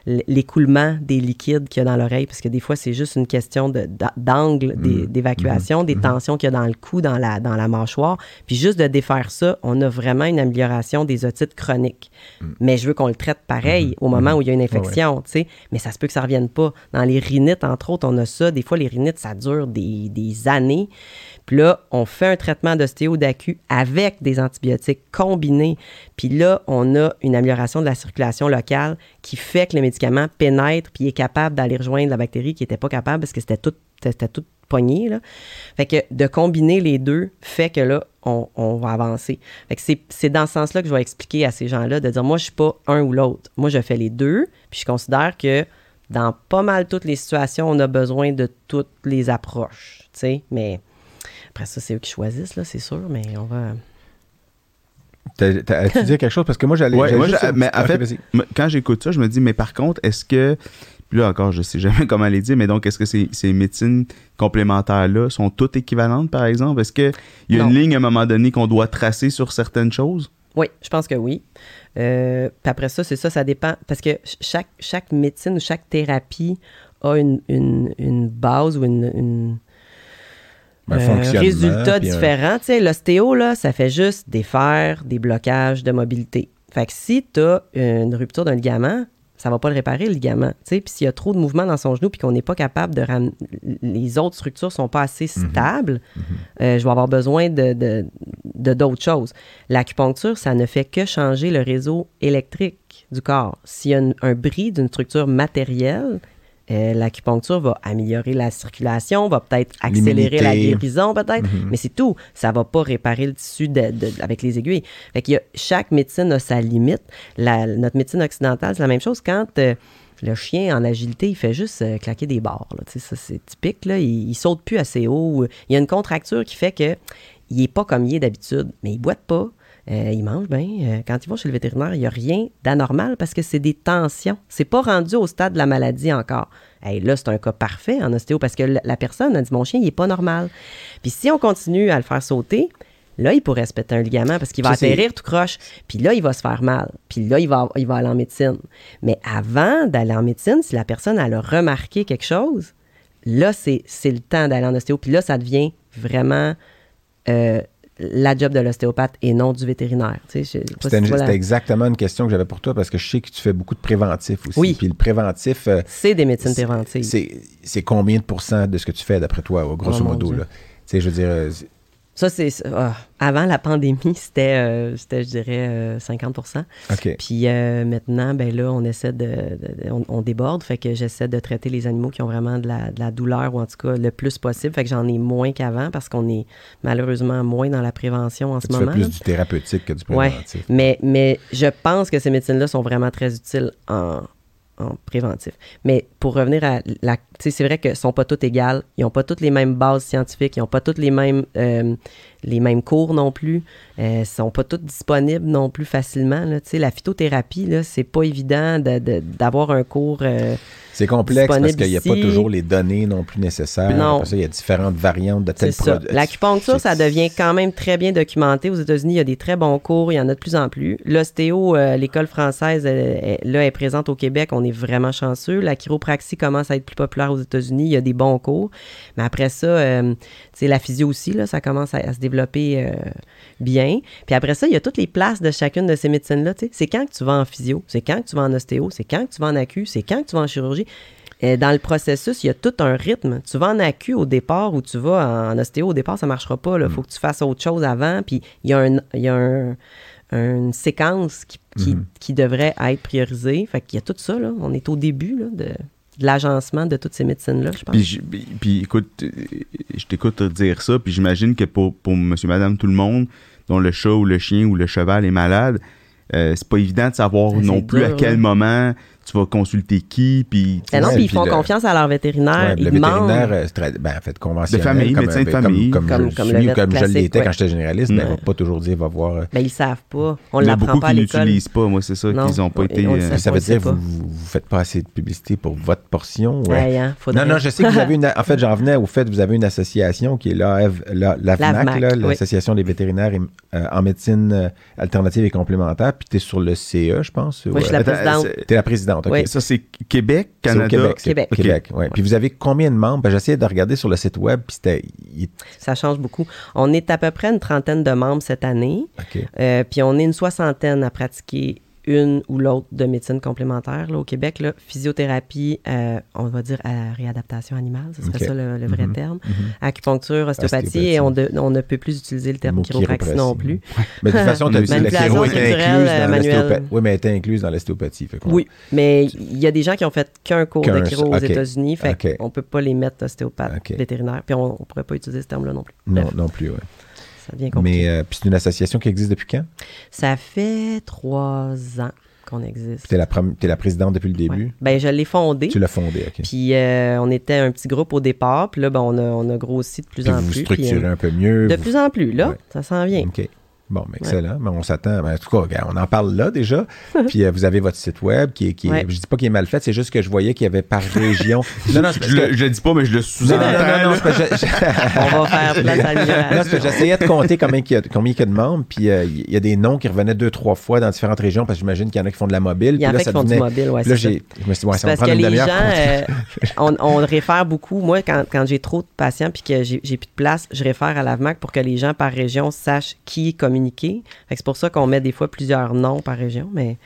l'écoulement des liquides qu'il y a dans l'oreille, parce que des fois, c'est juste une question d'angle des- d'évacuation, des tensions qu'il y a dans le cou, dans la, dans la mâchoire. Puis juste de défaire ça, on a vraiment une amélioration des otites chroniques. Mais je veux qu'on le traite pareil au moment où il y a une infection, tu sais. Mais ça se peut que ça revienne pas. Dans les rhinites, entre autres, on a ça. Des fois, les rhinites, ça dure des, des années. Puis là, on fait un traitement d'ostéo d'acu avec des antibiotiques combinés. Puis là, on a une amélioration de la circulation locale qui fait que le médicament pénètre puis est capable d'aller rejoindre la bactérie qui n'était pas capable parce que c'était tout, c'était. Là. Fait que de combiner les deux fait que là, on, va avancer. Fait que c'est, dans ce sens-là que je vais expliquer à ces gens-là de dire, moi, je suis pas un ou l'autre. Moi, je fais les deux. Puis je considère que dans pas mal toutes les situations, on a besoin de toutes les approches. tu. Mais après ça, c'est eux qui choisissent, là, c'est sûr, mais on va. T'as- t'as- As-tu dit quelque chose? Parce que moi, j'allais. Ouais, j'allais moi, juste j'ai- un mais en fait, quand j'écoute ça, je me dis, mais par contre, est-ce que. Puis là encore, je sais jamais [laughs] comment les dire, mais donc, est-ce que ces, ces médecines complémentaires-là sont toutes équivalentes, par exemple? Est-ce qu'il y a Non. une ligne à un moment donné qu'on doit tracer sur certaines choses? Oui, je pense que oui. Euh, puis après ça, c'est ça, ça dépend. Parce que ch- chaque, chaque médecine ou chaque thérapie a une, une, une base ou une, une- Un un fonctionnement, résultat un- différent. L'ostéo, là, ça fait juste défaire des blocages de mobilité. Fait que si tu as une rupture d'un ligament, ça va pas le réparer, le ligament. Puis s'il y a trop de mouvement dans son genou puis qu'on n'est pas capable de ramener... Les autres structures sont pas assez Mhm. stables, euh, je vais avoir besoin de, de, de d'autres choses. L'acupuncture, ça ne fait que changer le réseau électrique du corps. S'il y a une- un bris d'une structure matérielle, euh, l'acupuncture va améliorer la circulation, va peut-être accélérer la guérison, peut-être, mais c'est tout. Ça va pas réparer le tissu de- de- avec les aiguilles. Fait qu'il y a, chaque médecine a sa limite. La- notre médecine occidentale, c'est la même chose. Quand euh, le chien en agilité, il fait juste euh, claquer des barres. là. Ça, c'est typique. Là. Il, il saute plus assez haut. Il y a une contracture qui fait que il est pas comme il est d'habitude, mais il boite pas. Euh, il mange bien. Euh, quand il va chez le vétérinaire, il n'y a rien d'anormal parce que c'est des tensions. C'est pas rendu au stade de la maladie encore. Hey, là, c'est un cas parfait en ostéo parce que la, personne a dit Mon chien, il est pas normal. Puis si on continue à le faire sauter, là, il pourrait se péter un ligament parce qu'il va Ça, atterrir tout croche. Puis là, il va se faire mal. Puis là, il va, il va aller en médecine. Mais avant d'aller en médecine, si la personne elle a remarqué quelque chose, là, c'est c'est le temps d'aller en ostéo. Puis là, ça devient vraiment euh, la job de l'ostéopathe et non du vétérinaire. Tu sais, C'était si la- exactement une question que j'avais pour toi parce que je sais que tu fais beaucoup de préventif aussi. Oui. Puis le préventif, euh, C'est des médecines préventives. c'est combien de pourcents de ce que tu fais d'après toi, grosso Oh, modo? Là? Tu sais, je veux dire, euh, Ça, c'est. ah, avant la pandémie, c'était, euh, c'était je dirais, euh, 50 OK. Puis euh, maintenant, ben là, on essaie de, on, on déborde, fait que j'essaie de traiter les animaux qui ont vraiment de la, de la douleur ou en tout cas le plus possible. Fait que j'en ai moins qu'avant parce qu'on est malheureusement moins dans la prévention en ce tu fais moment. plus là. du thérapeutique que du Ouais, préventif. mais, mais je pense que ces médecines-là sont vraiment très utiles en, en préventif. Mais pour revenir à la... C'est vrai qu'elles sont pas toutes égales. Ils n'ont pas toutes les mêmes bases scientifiques. Ils n'ont pas toutes les mêmes, euh, les mêmes cours non plus. Euh, sont pas toutes disponibles non plus facilement. Là. Tu sais, La phytothérapie, là, c'est pas évident de- de- d'avoir un cours. euh, C'est complexe parce qu'il n'y a pas toujours les données non plus nécessaires. Non. Après ça, il y a différentes variantes de tel produit. L'acupuncture, ça devient quand même très bien documenté. Aux États-Unis, il y a des très bons cours, il y en a de plus en plus. L'ostéo, euh, l'école française, là, est présente au Québec. On est vraiment chanceux. La chiropraxie commence à être plus populaire aux États-Unis. Il y a des bons cours. Mais après ça, euh, la physio aussi, là, ça commence à, à se développer euh, bien. Puis après ça, il y a toutes les places de chacune de ces médecines-là. C'est quand que tu vas en physio, c'est quand que tu vas en ostéo, c'est quand que tu vas en acu, c'est quand que tu vas en chirurgie? Dans le processus, il y a tout un rythme. Tu vas en acu au départ ou tu vas en ostéo au départ, ça marchera pas. Il faut que tu fasses autre chose avant. Puis il y a, un, il y a un- une séquence qui, qui, qui devrait être priorisée. Fait qu'il y a tout ça. Là. On est au début là, de, de l'agencement de toutes ces médecines-là, je pense. Puis, j- puis- puis, écoute, euh, je t'écoute dire ça, puis j'imagine que pour, pour monsieur, madame, tout le monde, dont le chat ou le chien ou le cheval est malade, euh, c'est pas évident de savoir non plus à quel moment tu vas consulter qui, puis... tu sais, Ben non, Ouais, puis ils font le- confiance à leur vétérinaire. Ouais, le ils demandent. vétérinaire, euh, c'est très- ben, en fait, conventionnel. De famille, comme, médecin de ben, famille. Comme, comme, Comme- je comme suis le je classique, l'étais ouais. quand j'étais généraliste, ben, il va pas toujours dire, va voir. euh, Ben, ils savent pas. On il y en a l'apprend beaucoup pas à qui l'école. n'utilisent pas, moi, c'est ça, qu'ils ont pas on- été... le euh, ça veut dire que vous, vous vous faites pas assez de publicité pour votre portion. ouais. Ouais, hein, Non, non, je sais que vous avez une. [laughs] En fait, j'en venais au fait vous avez une association qui est l'AV la, l'AVMAC, L'AVMAC, là, oui. l'Association des vétérinaires euh, en médecine euh, alternative et complémentaire. Puis tu es sur le CE, je pense. Moi, je suis la présidente. Tu es la présidente, OK. Oui. Ça, c'est Québec, Canada... Québec. Québec. Québec, ouais. Puis vous avez combien de membres? Ben, J'essayais de regarder sur le site web, puis c'était. il- Ça change beaucoup. On est à peu près une trentaine de membres cette année. OK. Euh, puis on est une soixantaine à pratiquer une ou l'autre de médecine complémentaire là, au Québec. Là. Physiothérapie, euh, on va dire à réadaptation animale, ce serait ça le, le vrai Mhm. terme. Mhm. Acupuncture, ostéopathie, Ostéopathie. et on, de- on ne peut plus utiliser le terme chiropraxie non plus. Mais de toute façon, tu as dit la chiro était incluse euh, dans manuelle. l'ostéopathie. Oui, mais elle était incluse dans l'ostéopathie. Oui, mais il y a des gens qui ont fait qu'un cours de chiro aux. États-Unis, fait Ok. qu'on peut pas les mettre ostéopathes vétérinaires, puis on, on pourrait pas utiliser ce terme-là non plus. Non, Bref, non plus, oui. Ça devient compliqué. Mais euh, puis c'est une association qui existe depuis quand? Ça fait trois ans qu'on existe. Tu es, la présidente depuis le début? Ouais. Ben, je l'ai fondé. Tu l'as fondée, OK. Puis euh, on était un petit groupe au départ, puis là, ben, on, a, on a grossi de plus Puis en vous vous plus. structurez puis, euh, un peu mieux. de vous- plus en plus, là, Ouais. ça s'en vient. OK. Bon, excellent. Ben, on s'attend. ben, en tout cas, regarde, on en parle là déjà. [laughs] Puis euh, vous avez votre site web qui est. Qui est- Ouais. Je dis pas qu'il est mal fait, c'est juste que je voyais qu'il y avait par région. [laughs] non, non, Je, que- le, je le dis pas, mais je le sous-entends. non, non, non, je- [laughs] On va faire place à j'essayais de compter combien il y a, combien il y a de membres, puis euh, il y a des noms qui revenaient deux, trois fois dans différentes régions, parce que j'imagine qu'il y en a qui font de la mobile. Il y en puis là, a ça qui font du devenait- mobile, ouais, là, c'est ça. j'ai, je me suis dit, ouais, C'est ça va parce prendre que une les gens, demi-heure. euh, on, on réfère beaucoup. Moi, quand, quand j'ai trop de patients puis que j'ai j'ai plus de place, je réfère à l'AVMAC pour que les gens par région sachent qui communiquer. C'est pour ça qu'on met des fois plusieurs noms par région, mais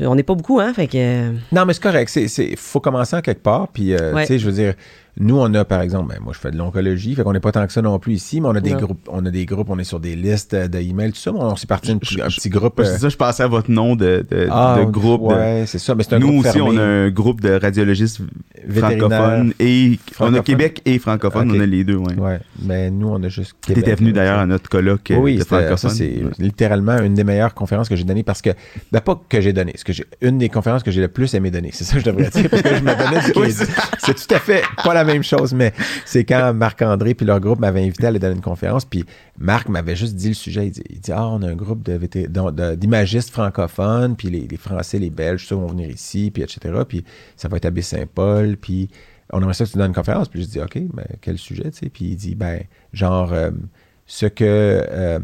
on n'est pas beaucoup, hein? Fait que. Non, mais c'est correct. C'est, faut commencer en quelque part. Puis, euh, Ouais. tu sais, je veux dire, nous, on a, par exemple, ben, moi, je fais de l'oncologie, fait qu'on n'est pas tant que ça non plus ici, mais on a des Non. groupes, on a des groupes, on est sur des listes euh, d'emails, tout ça. mais On s'est parti un petit groupe. C'est euh, ça, je pensais à votre nom de, de, ah, de groupe. de- Ouais, c'est ça. Mais c'est un Nous groupe aussi, fermé, on a un groupe de radiologistes francophones et on a Francophone. Québec et francophone, Ok. on a les deux, ouais. Ouais, mais nous, on a juste. Tu Québec, étais venu d'ailleurs à notre colloque euh, Oui, de francophone. ça, c'est littéralement une des meilleures conférences que j'ai données parce que, ben, pas que j'ai donné, ce que j'ai, une des conférences que j'ai le plus aimé donner. C'est ça que je devrais dire [laughs] parce que je me donnais c'est tout à fait pas la même chose, mais c'est quand Marc-André puis leur groupe m'avaient invité à aller donner une conférence, puis Marc m'avait juste dit le sujet. Il dit, il dit, ah, on a un groupe d'imagistes francophones, puis les, les Français, les Belges, tout ça vont venir ici, puis etc. Puis ça va être à Baie-Saint-Paul, puis on aimerait ça que tu donnes une conférence. Puis je dis, OK, ben, quel sujet, tu sais? Puis il dit, ben, genre, euh, ce que, euh,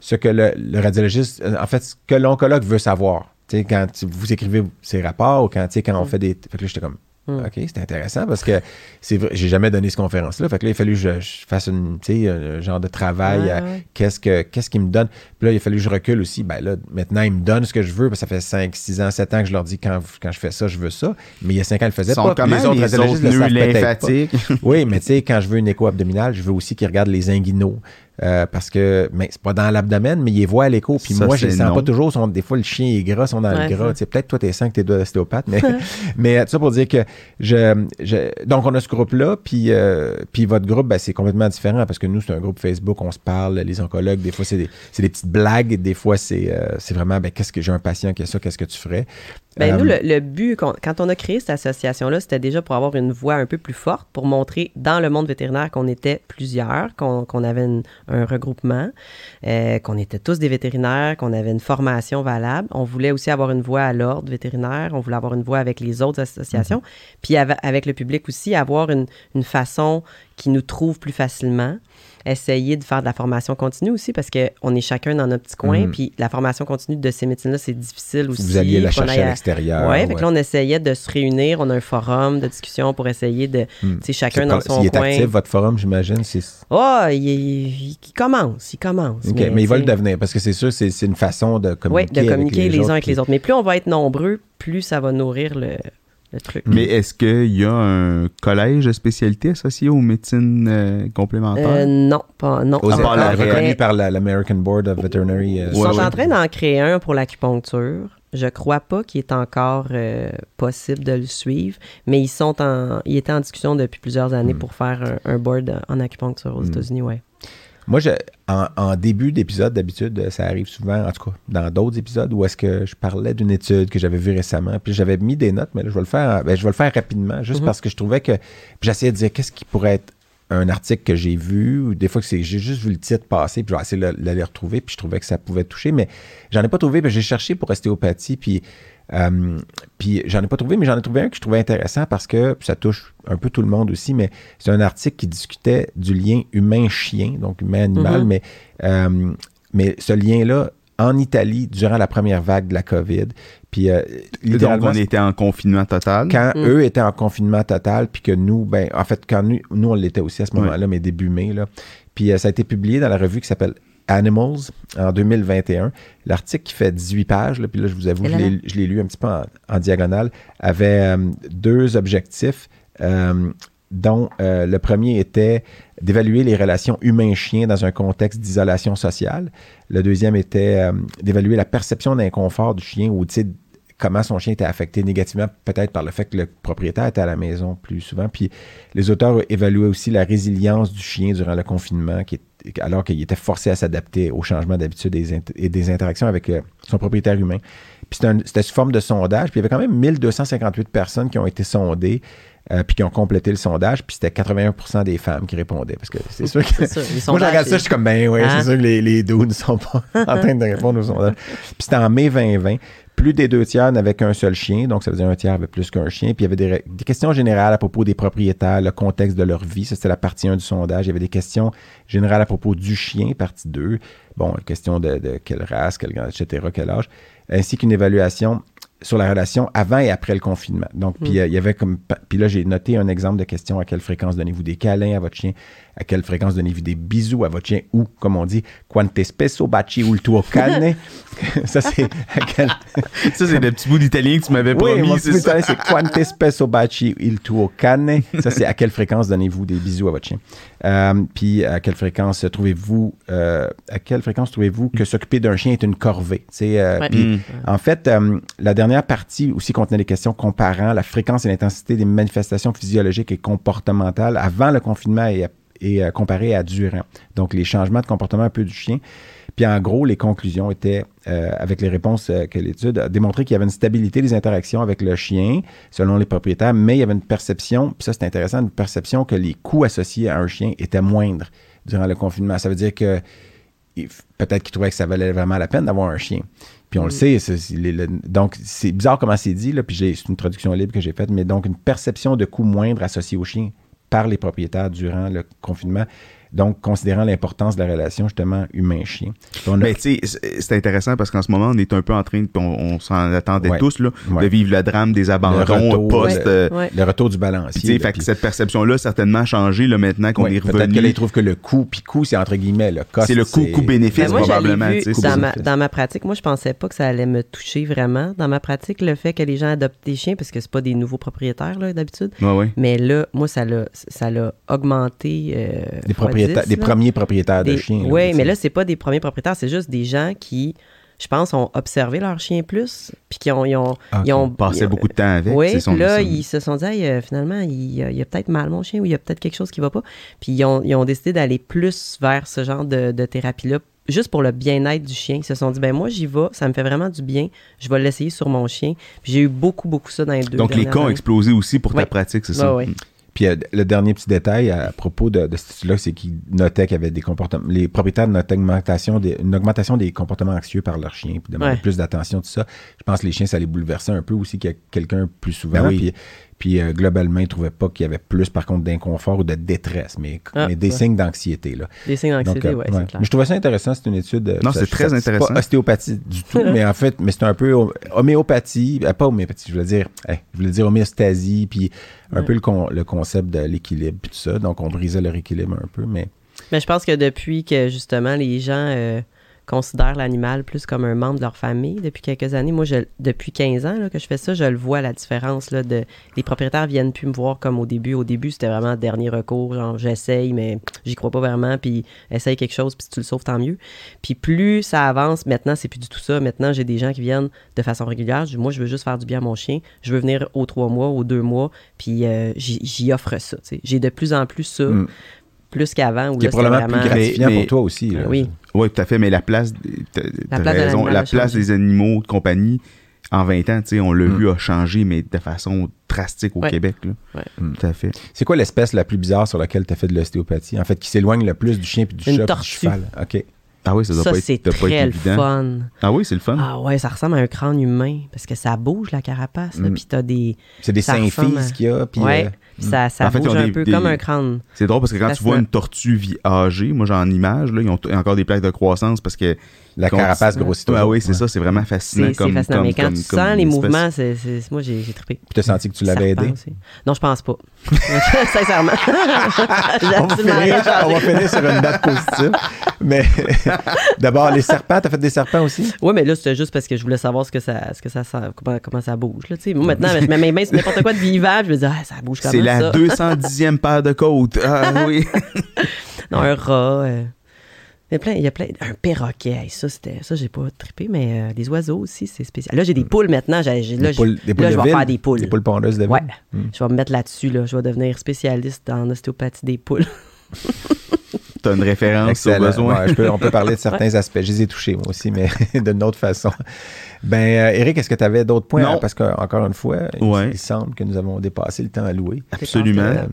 ce que le, le radiologiste, euh, en fait, ce que l'oncologue veut savoir. Tu sais, quand vous écrivez ces rapports ou quand, tu sais, quand on fait des. Fait que là, j'étais comme, Mm. OK, c'est intéressant parce que c'est vrai, j'ai jamais donné cette conférence-là. Fait que là, il a fallu que je, je fasse une, tu sais, un genre de travail Ouais, à ouais. qu'est-ce que qu'est-ce qu'il me donne. Puis là, il a fallu que je recule aussi. Ben là, maintenant, ils me donnent ce que je veux. parce que ça fait 5, 6 ans, 7 ans que je leur dis quand, quand je fais ça, je veux ça. Mais il y a 5 ans, ils le faisaient sont pas. Comment les autres les autres le savent peut-être pas. lymphatiques? Oui, mais tu sais, quand je veux une écho abdominale, je veux aussi qu'ils regardent les inguinaux. Euh, parce que, mais c'est pas dans l'abdomen, mais ils les voient à l'écho. Puis Ça, moi, je les sens non. pas toujours. Sont, des fois, le chien est gras, sont dans Ouais, le gras. ça. Tu sais, Peut-être toi, t'es sang que t'es d'ostéopathe, mais, [laughs] [laughs] mais tout ça pour dire que je, je- donc on a ce groupe-là, puis, euh, puis votre groupe, ben, c'est complètement différent parce que nous, c'est un groupe Facebook, on se parle, les oncologues, des fois, c'est des, c'est des petites blagues, des fois, c'est, euh, c'est vraiment, ben, qu'est-ce que j'ai un patient qui a ça, qu'est-ce que tu ferais? Ben, nous, Euh, le, le but, quand on a créé cette association-là, c'était déjà pour avoir une voix un peu plus forte, pour montrer dans le monde vétérinaire qu'on était plusieurs, qu'on avait une- un regroupement, euh, qu'on était tous des vétérinaires, qu'on avait une formation valable. On voulait aussi avoir une voix à l'ordre vétérinaire, on voulait avoir une voix avec les autres associations, puis ava- avec le public aussi, avoir une, une façon qui nous trouve plus facilement. Essayer de faire de la formation continue aussi parce qu'on est chacun dans notre petit coin. Mhm. Puis la formation continue de ces médecins-là, c'est difficile aussi. Vous alliez la chercher à l'extérieur. Ouais, fait que là, on essayait de se réunir. On a un forum de discussion pour essayer de, Hmm. tu sais, chacun dans son Il est coin. actif, votre forum, j'imagine. c'est- Oh, il, il- il commence, il commence. OK, mais, il va le devenir parce que c'est sûr, c'est c'est une façon de Oui, communiquer. de communiquer les, uns avec les autres. Mais plus on va être nombreux, plus ça va nourrir le, le truc. Mais est-ce qu'il y a un collège de spécialité associé aux médecines euh, complémentaires? Euh, non, pas, non. Aux À part la encore, reconnu mais par la- l'American Board of Veterinary. euh, Ils sont ouais. en train d'en créer un pour l'acupuncture. Je crois pas qu'il est encore euh, possible de le suivre, mais ils sont en, ils étaient en discussion depuis plusieurs années Mm. pour faire un, un board en acupuncture aux Mm. États-Unis, ouais. Moi, je, en, en début d'épisode, d'habitude, ça arrive souvent, en tout cas, dans d'autres épisodes, où est-ce que je parlais d'une étude que j'avais vue récemment, puis j'avais mis des notes, mais là, je vais le faire, ben, je vais le faire rapidement, juste Mhm. parce que je trouvais que, puis j'essayais de dire qu'est-ce qui pourrait être un article que j'ai vu, ou des fois que j'ai juste vu le titre passer, puis je vais essayer de l'aller retrouver, puis je trouvais que ça pouvait toucher, mais j'en ai pas trouvé, puis j'ai cherché pour ostéopathie, puis euh, puis j'en ai pas trouvé, mais j'en ai trouvé un que je trouvais intéressant parce que ça touche un peu tout le monde aussi, mais c'est un article qui discutait du lien humain-chien, donc humain-animal, Mhm. mais, euh, mais ce lien-là, en Italie, durant la première vague de la COVID, puis euh, Donc, littéralement, on était en confinement total? quand Mm. eux étaient en confinement total, puis que nous, ben, en fait, quand nous, nous on l'était aussi à ce Ouais. moment-là, mais début mai, là. Puis euh, ça a été publié dans la revue qui s'appelle Animals en 2021. L'article qui fait 18 pages, là, puis là, je vous avoue, je l'ai lu un petit peu en, en diagonale, avait euh, deux objectifs. euh, dont euh, le premier était d'évaluer les relations humain-chien dans un contexte d'isolation sociale. Le deuxième était d'évaluer la perception d'inconfort du chien ou comment son chien était affecté négativement, peut-être par le fait que le propriétaire était à la maison plus souvent. Puis les auteurs évaluaient aussi la résilience du chien durant le confinement, alors qu'il était forcé à s'adapter aux changements d'habitude et, des interactions avec euh, son propriétaire humain. Puis c'était sous forme de sondage. Puis il y avait quand même 1258 personnes qui ont été sondées. Euh, puis qui ont complété le sondage, puis c'était 81% des femmes qui répondaient. Parce que c'est sûr que. Moi, je regarde ça, je suis comme, ben oui, Hein? c'est sûr que les, les dos ne sont pas [laughs] en train de répondre aux sondages. Puis c'était en mai 2020. Plus des deux tiers n'avaient qu'un seul chien, donc ça veut dire un tiers avait plus qu'un chien. Puis il y avait des, questions générales à propos des propriétaires, le contexte de leur vie. Ça, c'était la partie 1 du sondage. Il y avait des questions générales à propos du chien, partie 2. Bon, question de, de quelle race, quelle, etc., quel âge. Ainsi qu'une évaluation sur la relation avant et après le confinement. Donc, puis euh, il y avait comme. Puis là, j'ai noté un exemple de question à quelle fréquence donnez-vous des câlins à votre chien, à quelle fréquence donnez-vous des bisous à votre chien, ou, comme on dit, quante spesso baci il tuo cane? [laughs] ça, c'est quel. [laughs] Ça, c'est le petit bout d'italien que tu m'avais Oui, promis, mon c'est ça? c'est quante spesso baci il tuo cane? Ça, c'est à quelle fréquence donnez-vous des bisous à votre chien? Euh, puis à quelle fréquence trouvez-vous euh, à quelle fréquence trouvez-vous que s'occuper d'un chien est une corvée? Euh, Ouais. puis Mm. en fait, euh, la dernière partie aussi contenait des questions comparant la fréquence et l'intensité des manifestations physiologiques et comportementales avant le confinement et, et euh, comparé à durant. Donc, les changements de comportement un peu du chien. Puis en gros, les conclusions étaient, euh, avec les réponses euh, que l'étude a démontré qu'il y avait une stabilité des interactions avec le chien, selon les propriétaires, mais il y avait une perception, puis ça c'est intéressant, une perception que les coûts associés à un chien étaient moindres durant le confinement. Ça veut dire que peut-être qu'ils trouvaient que ça valait vraiment la peine d'avoir un chien. Puis on le sait, les- le- donc c'est bizarre comment c'est dit, là, puis j'ai- c'est une traduction libre que j'ai faite, mais donc une perception de coût moindre associé au chien par les propriétaires durant le confinement, donc considérant l'importance de la relation justement humain-chien. A- Mais tu sais, c'est- intéressant parce qu'en ce moment, on est un peu en train, de, on, on s'en attendait Ouais. tous, là, Ouais. de vivre le drame des Le abandons retour, post. ouais. euh, Ouais. le retour du balancier. tu sais, là, fait que cette perception-là, certainement, a changé là, maintenant qu'on ouais, est Peut-être que là, revenu. ils trouvent que le coût, puis coût, c'est entre guillemets le cost. C'est le coût- coût-bénéfice, Ben, probablement, vu tu sais, dans, ma, dans ma pratique, moi, je pensais pas que ça allait me toucher vraiment. Dans ma pratique, le fait que les gens adoptent des chiens, parce que c'est pas des nouveaux propriétaires, là, d'habitude. Ouais, ouais. Mais là, moi, ça l'a, ça l'a augmenté. euh, des, fois propriétaires, 10, des premiers propriétaires de Des- chiens. Oui, mais sais. là, c'est pas des premiers propriétaires, c'est juste des gens qui, je pense, ont observé leur chien plus, puis qui ont, ils ont, Ah, ils ont ils- beaucoup de temps avec. Oui, son- là, son- ils se sont dit, Hey, euh, finalement, il, y a- il y a peut-être mal mon chien ou il y a peut-être quelque chose qui va pas. Puis ils ont, ils ont décidé d'aller plus vers ce genre de, de thérapie-là juste pour le bien-être du chien. Ils se sont dit, ben moi, j'y vais, ça me fait vraiment du bien, je vais l'essayer sur mon chien. Puis j'ai eu beaucoup, beaucoup ça dans les deux Donc, les cas ont explosé aussi pour ta pratique, c'est ça? Ouais, ouais. Puis euh, le dernier petit détail à propos de, de cette étude-là, c'est qu'ils notaient qu'il y avait des comportements. Les propriétaires notaient une augmentation des, une augmentation des comportements anxieux par leurs chiens, puis demandaient Ouais. plus d'attention, tout ça. Je pense que les chiens, ça les bouleversait un peu aussi qu'il y a quelqu'un plus souvent. Ben oui. Puis, puis euh, globalement, ils ne trouvaient pas qu'il y avait plus, par contre, d'inconfort ou de détresse, mais, Ah, mais des ouais. signes d'anxiété. Là. Des signes Donc, d'anxiété, euh, ouais, ouais. c'est clair. Mais je trouvais ça intéressant, c'est une étude. euh, Non, c'est très intéressant. pas ostéopathie du tout, [laughs] mais en fait, mais c'est un peu hom- homéopathie, euh, pas homéopathie, je voulais dire, eh, je voulais dire homéostasie, puis un Ouais. peu le, con- le concept de l'équilibre, puis tout ça. Donc, on brisait leur équilibre un peu, mais Mais je pense que depuis que justement les gens euh, considèrent l'animal plus comme un membre de leur famille depuis quelques années, moi, depuis 15 ans là, que je fais ça, je le vois la différence. Là, de, les propriétaires viennent plus me voir comme au début. Au début, c'était vraiment dernier recours. Genre, j'essaye, mais j'y crois pas vraiment. Puis essaye quelque chose, puis si tu le sauves, tant mieux. Puis plus ça avance, maintenant, c'est plus du tout ça. Maintenant, j'ai des gens qui viennent de façon régulière. Moi, je veux juste faire du bien à mon chien. Je veux venir aux trois mois, aux deux mois, puis euh, j'y offre ça. J'ai de plus en plus ça, Mm. Plus qu'avant. où qui est là, c'était probablement plus vraiment- gratifiant Mais- pour toi aussi. là. Oui. Oui, tout à fait, mais la place, raison, la place des animaux de compagnie en 20 ans, tu sais, on l'a Mm. vu, a changé, mais de façon drastique au Ouais. Québec. Là. Ouais. Mm. Tout à fait. C'est quoi l'espèce la plus bizarre sur laquelle tu as fait de l'ostéopathie? En fait, qui s'éloigne le plus du chien puis du Une chat puis du tortue. cheval. OK. Ah oui, ça doit Ça, pas être, c'est très le évident. fun. Ah oui, c'est le fun. Ah ouais, ça ressemble à un crâne humain parce que ça bouge la carapace. Mm. Puis t'as des. C'est des à- symphyses qu'il y a. Puis, ouais, euh, puis ça, ça En fait, bouge un des- peu des- comme un crâne. C'est drôle parce que quand tu vois une tortue âgée, moi j'ai en image, là, ils ont t- encore des plaques de croissance parce que. La carapace grossit Ah oui, c'est Ouais. ça, c'est vraiment fascinant. C'est comme, fascinant. comme- mais quand comme- tu comme sens les espèce. mouvements, c'est, moi, j'ai, trippé. Puis tu as senti que tu l'avais aidé? aussi. Non, je pense pas. [laughs] Sincèrement. [laughs] On va, finir, on va finir sur une note positive. Mais [laughs] d'abord, les serpents, tu as fait des serpents aussi? Oui, mais là, c'était juste parce que je voulais savoir ce que ça, ce que ça, ça- comment, comment ça bouge. Là, moi, maintenant, je mets mes mains sur n'importe quoi de vivant, je me dis, ah, ça bouge comment C'est la ça? 210e paire de côtes. Ah oui. Non, un rat. euh, Il y a plein, il y a plein. Un perroquet, hey, ça, c'était, ça, j'ai pas trippé, mais euh, des oiseaux aussi, c'est spécial. Là, j'ai des poules maintenant. J'ai, j'ai- là, Des poules, des poules là, de je vais ville, faire des poules. Des poules pondeuses de ville? Ouais. Mm. Je vais me mettre là-dessus, là. Je vais devenir spécialiste en ostéopathie des poules. [laughs] T'as une référence au Excellent. besoin. Ouais, je peux- on peut parler de [laughs] certains aspects. Je les ai touchés, moi aussi, mais [laughs] d'une autre façon. Ben, euh, Eric, est-ce que tu avais d'autres points? Non. Parce qu'encore une fois, il- Ouais. il, semble que nous avons dépassé le temps alloué. Absolument. Euh,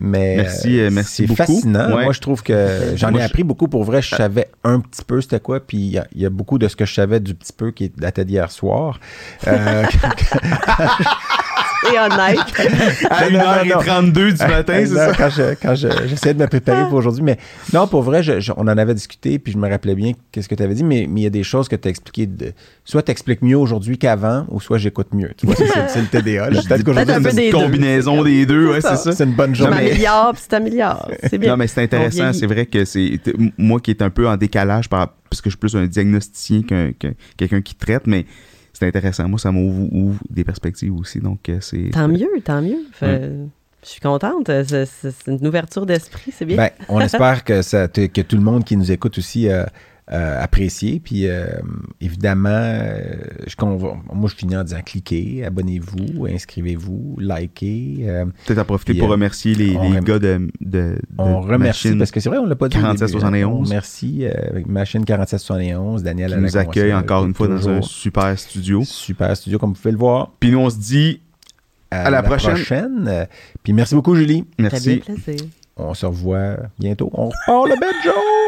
mais Merci, euh, euh, merci c'est beaucoup. fascinant. Ouais. Moi, je trouve que j'en Moi, ai je- appris beaucoup. Pour vrai, je savais un petit peu c'était quoi. Puis il y, a- il y a beaucoup de ce que je savais du petit peu qui datait d'hier soir. Euh, [laughs] Et honnête. [laughs] À Non, non, non, 1h32 du matin, c'est ça? Quand je- quand je- j'essayais de me préparer pour aujourd'hui. Mais non, pour vrai, je- je- on en avait discuté, puis je me rappelais bien qu'est-ce que tu avais dit, mais mais il y a des choses que tu as expliquées. De, soit tu expliques mieux aujourd'hui qu'avant, ou soit j'écoute mieux. Tu vois, c'est c'est le TDA. Peut-être qu'aujourd'hui, un c'est des une- deux. combinaison des deux, ouais, c'est ça. c'est une bonne Tu journée. mais- t'améliores, puis tu t'améliores. C'est bien. Non, mais c'est intéressant. On C'est vrai que c'est moi qui est un peu en décalage par, parce que je suis plus un diagnosticien qu'un- qu'un- quelqu'un qui traite, mais c'est intéressant. Moi, ça m'ouvre ouvre des perspectives aussi. Donc, euh, c'est. Tant mieux, tant mieux. Fait- Je suis contente. C'est une ouverture d'esprit, c'est bien. Ben, on [laughs] espère que, ça, que tout le monde qui nous écoute aussi a euh, apprécié. Puis euh, évidemment, euh, je, moi je finis en disant cliquez, abonnez-vous, inscrivez-vous, likez. euh, Peut-être en profiter Puis, pour euh, remercier les, on les rem- gars de, de, de on remercie Machine parce que c'est vrai, on l'a pas dit. au début, hein. 4771. On remercie euh, avec Machine 4771, Daniel qui à la nous accueille encore une fois dans un super studio. super studio, comme vous pouvez le voir. Puis nous, on se dit À la prochaine. Puis merci beaucoup, Julie. Ça fait bien merci. plaisir. On se revoit bientôt. On repart le Benjo!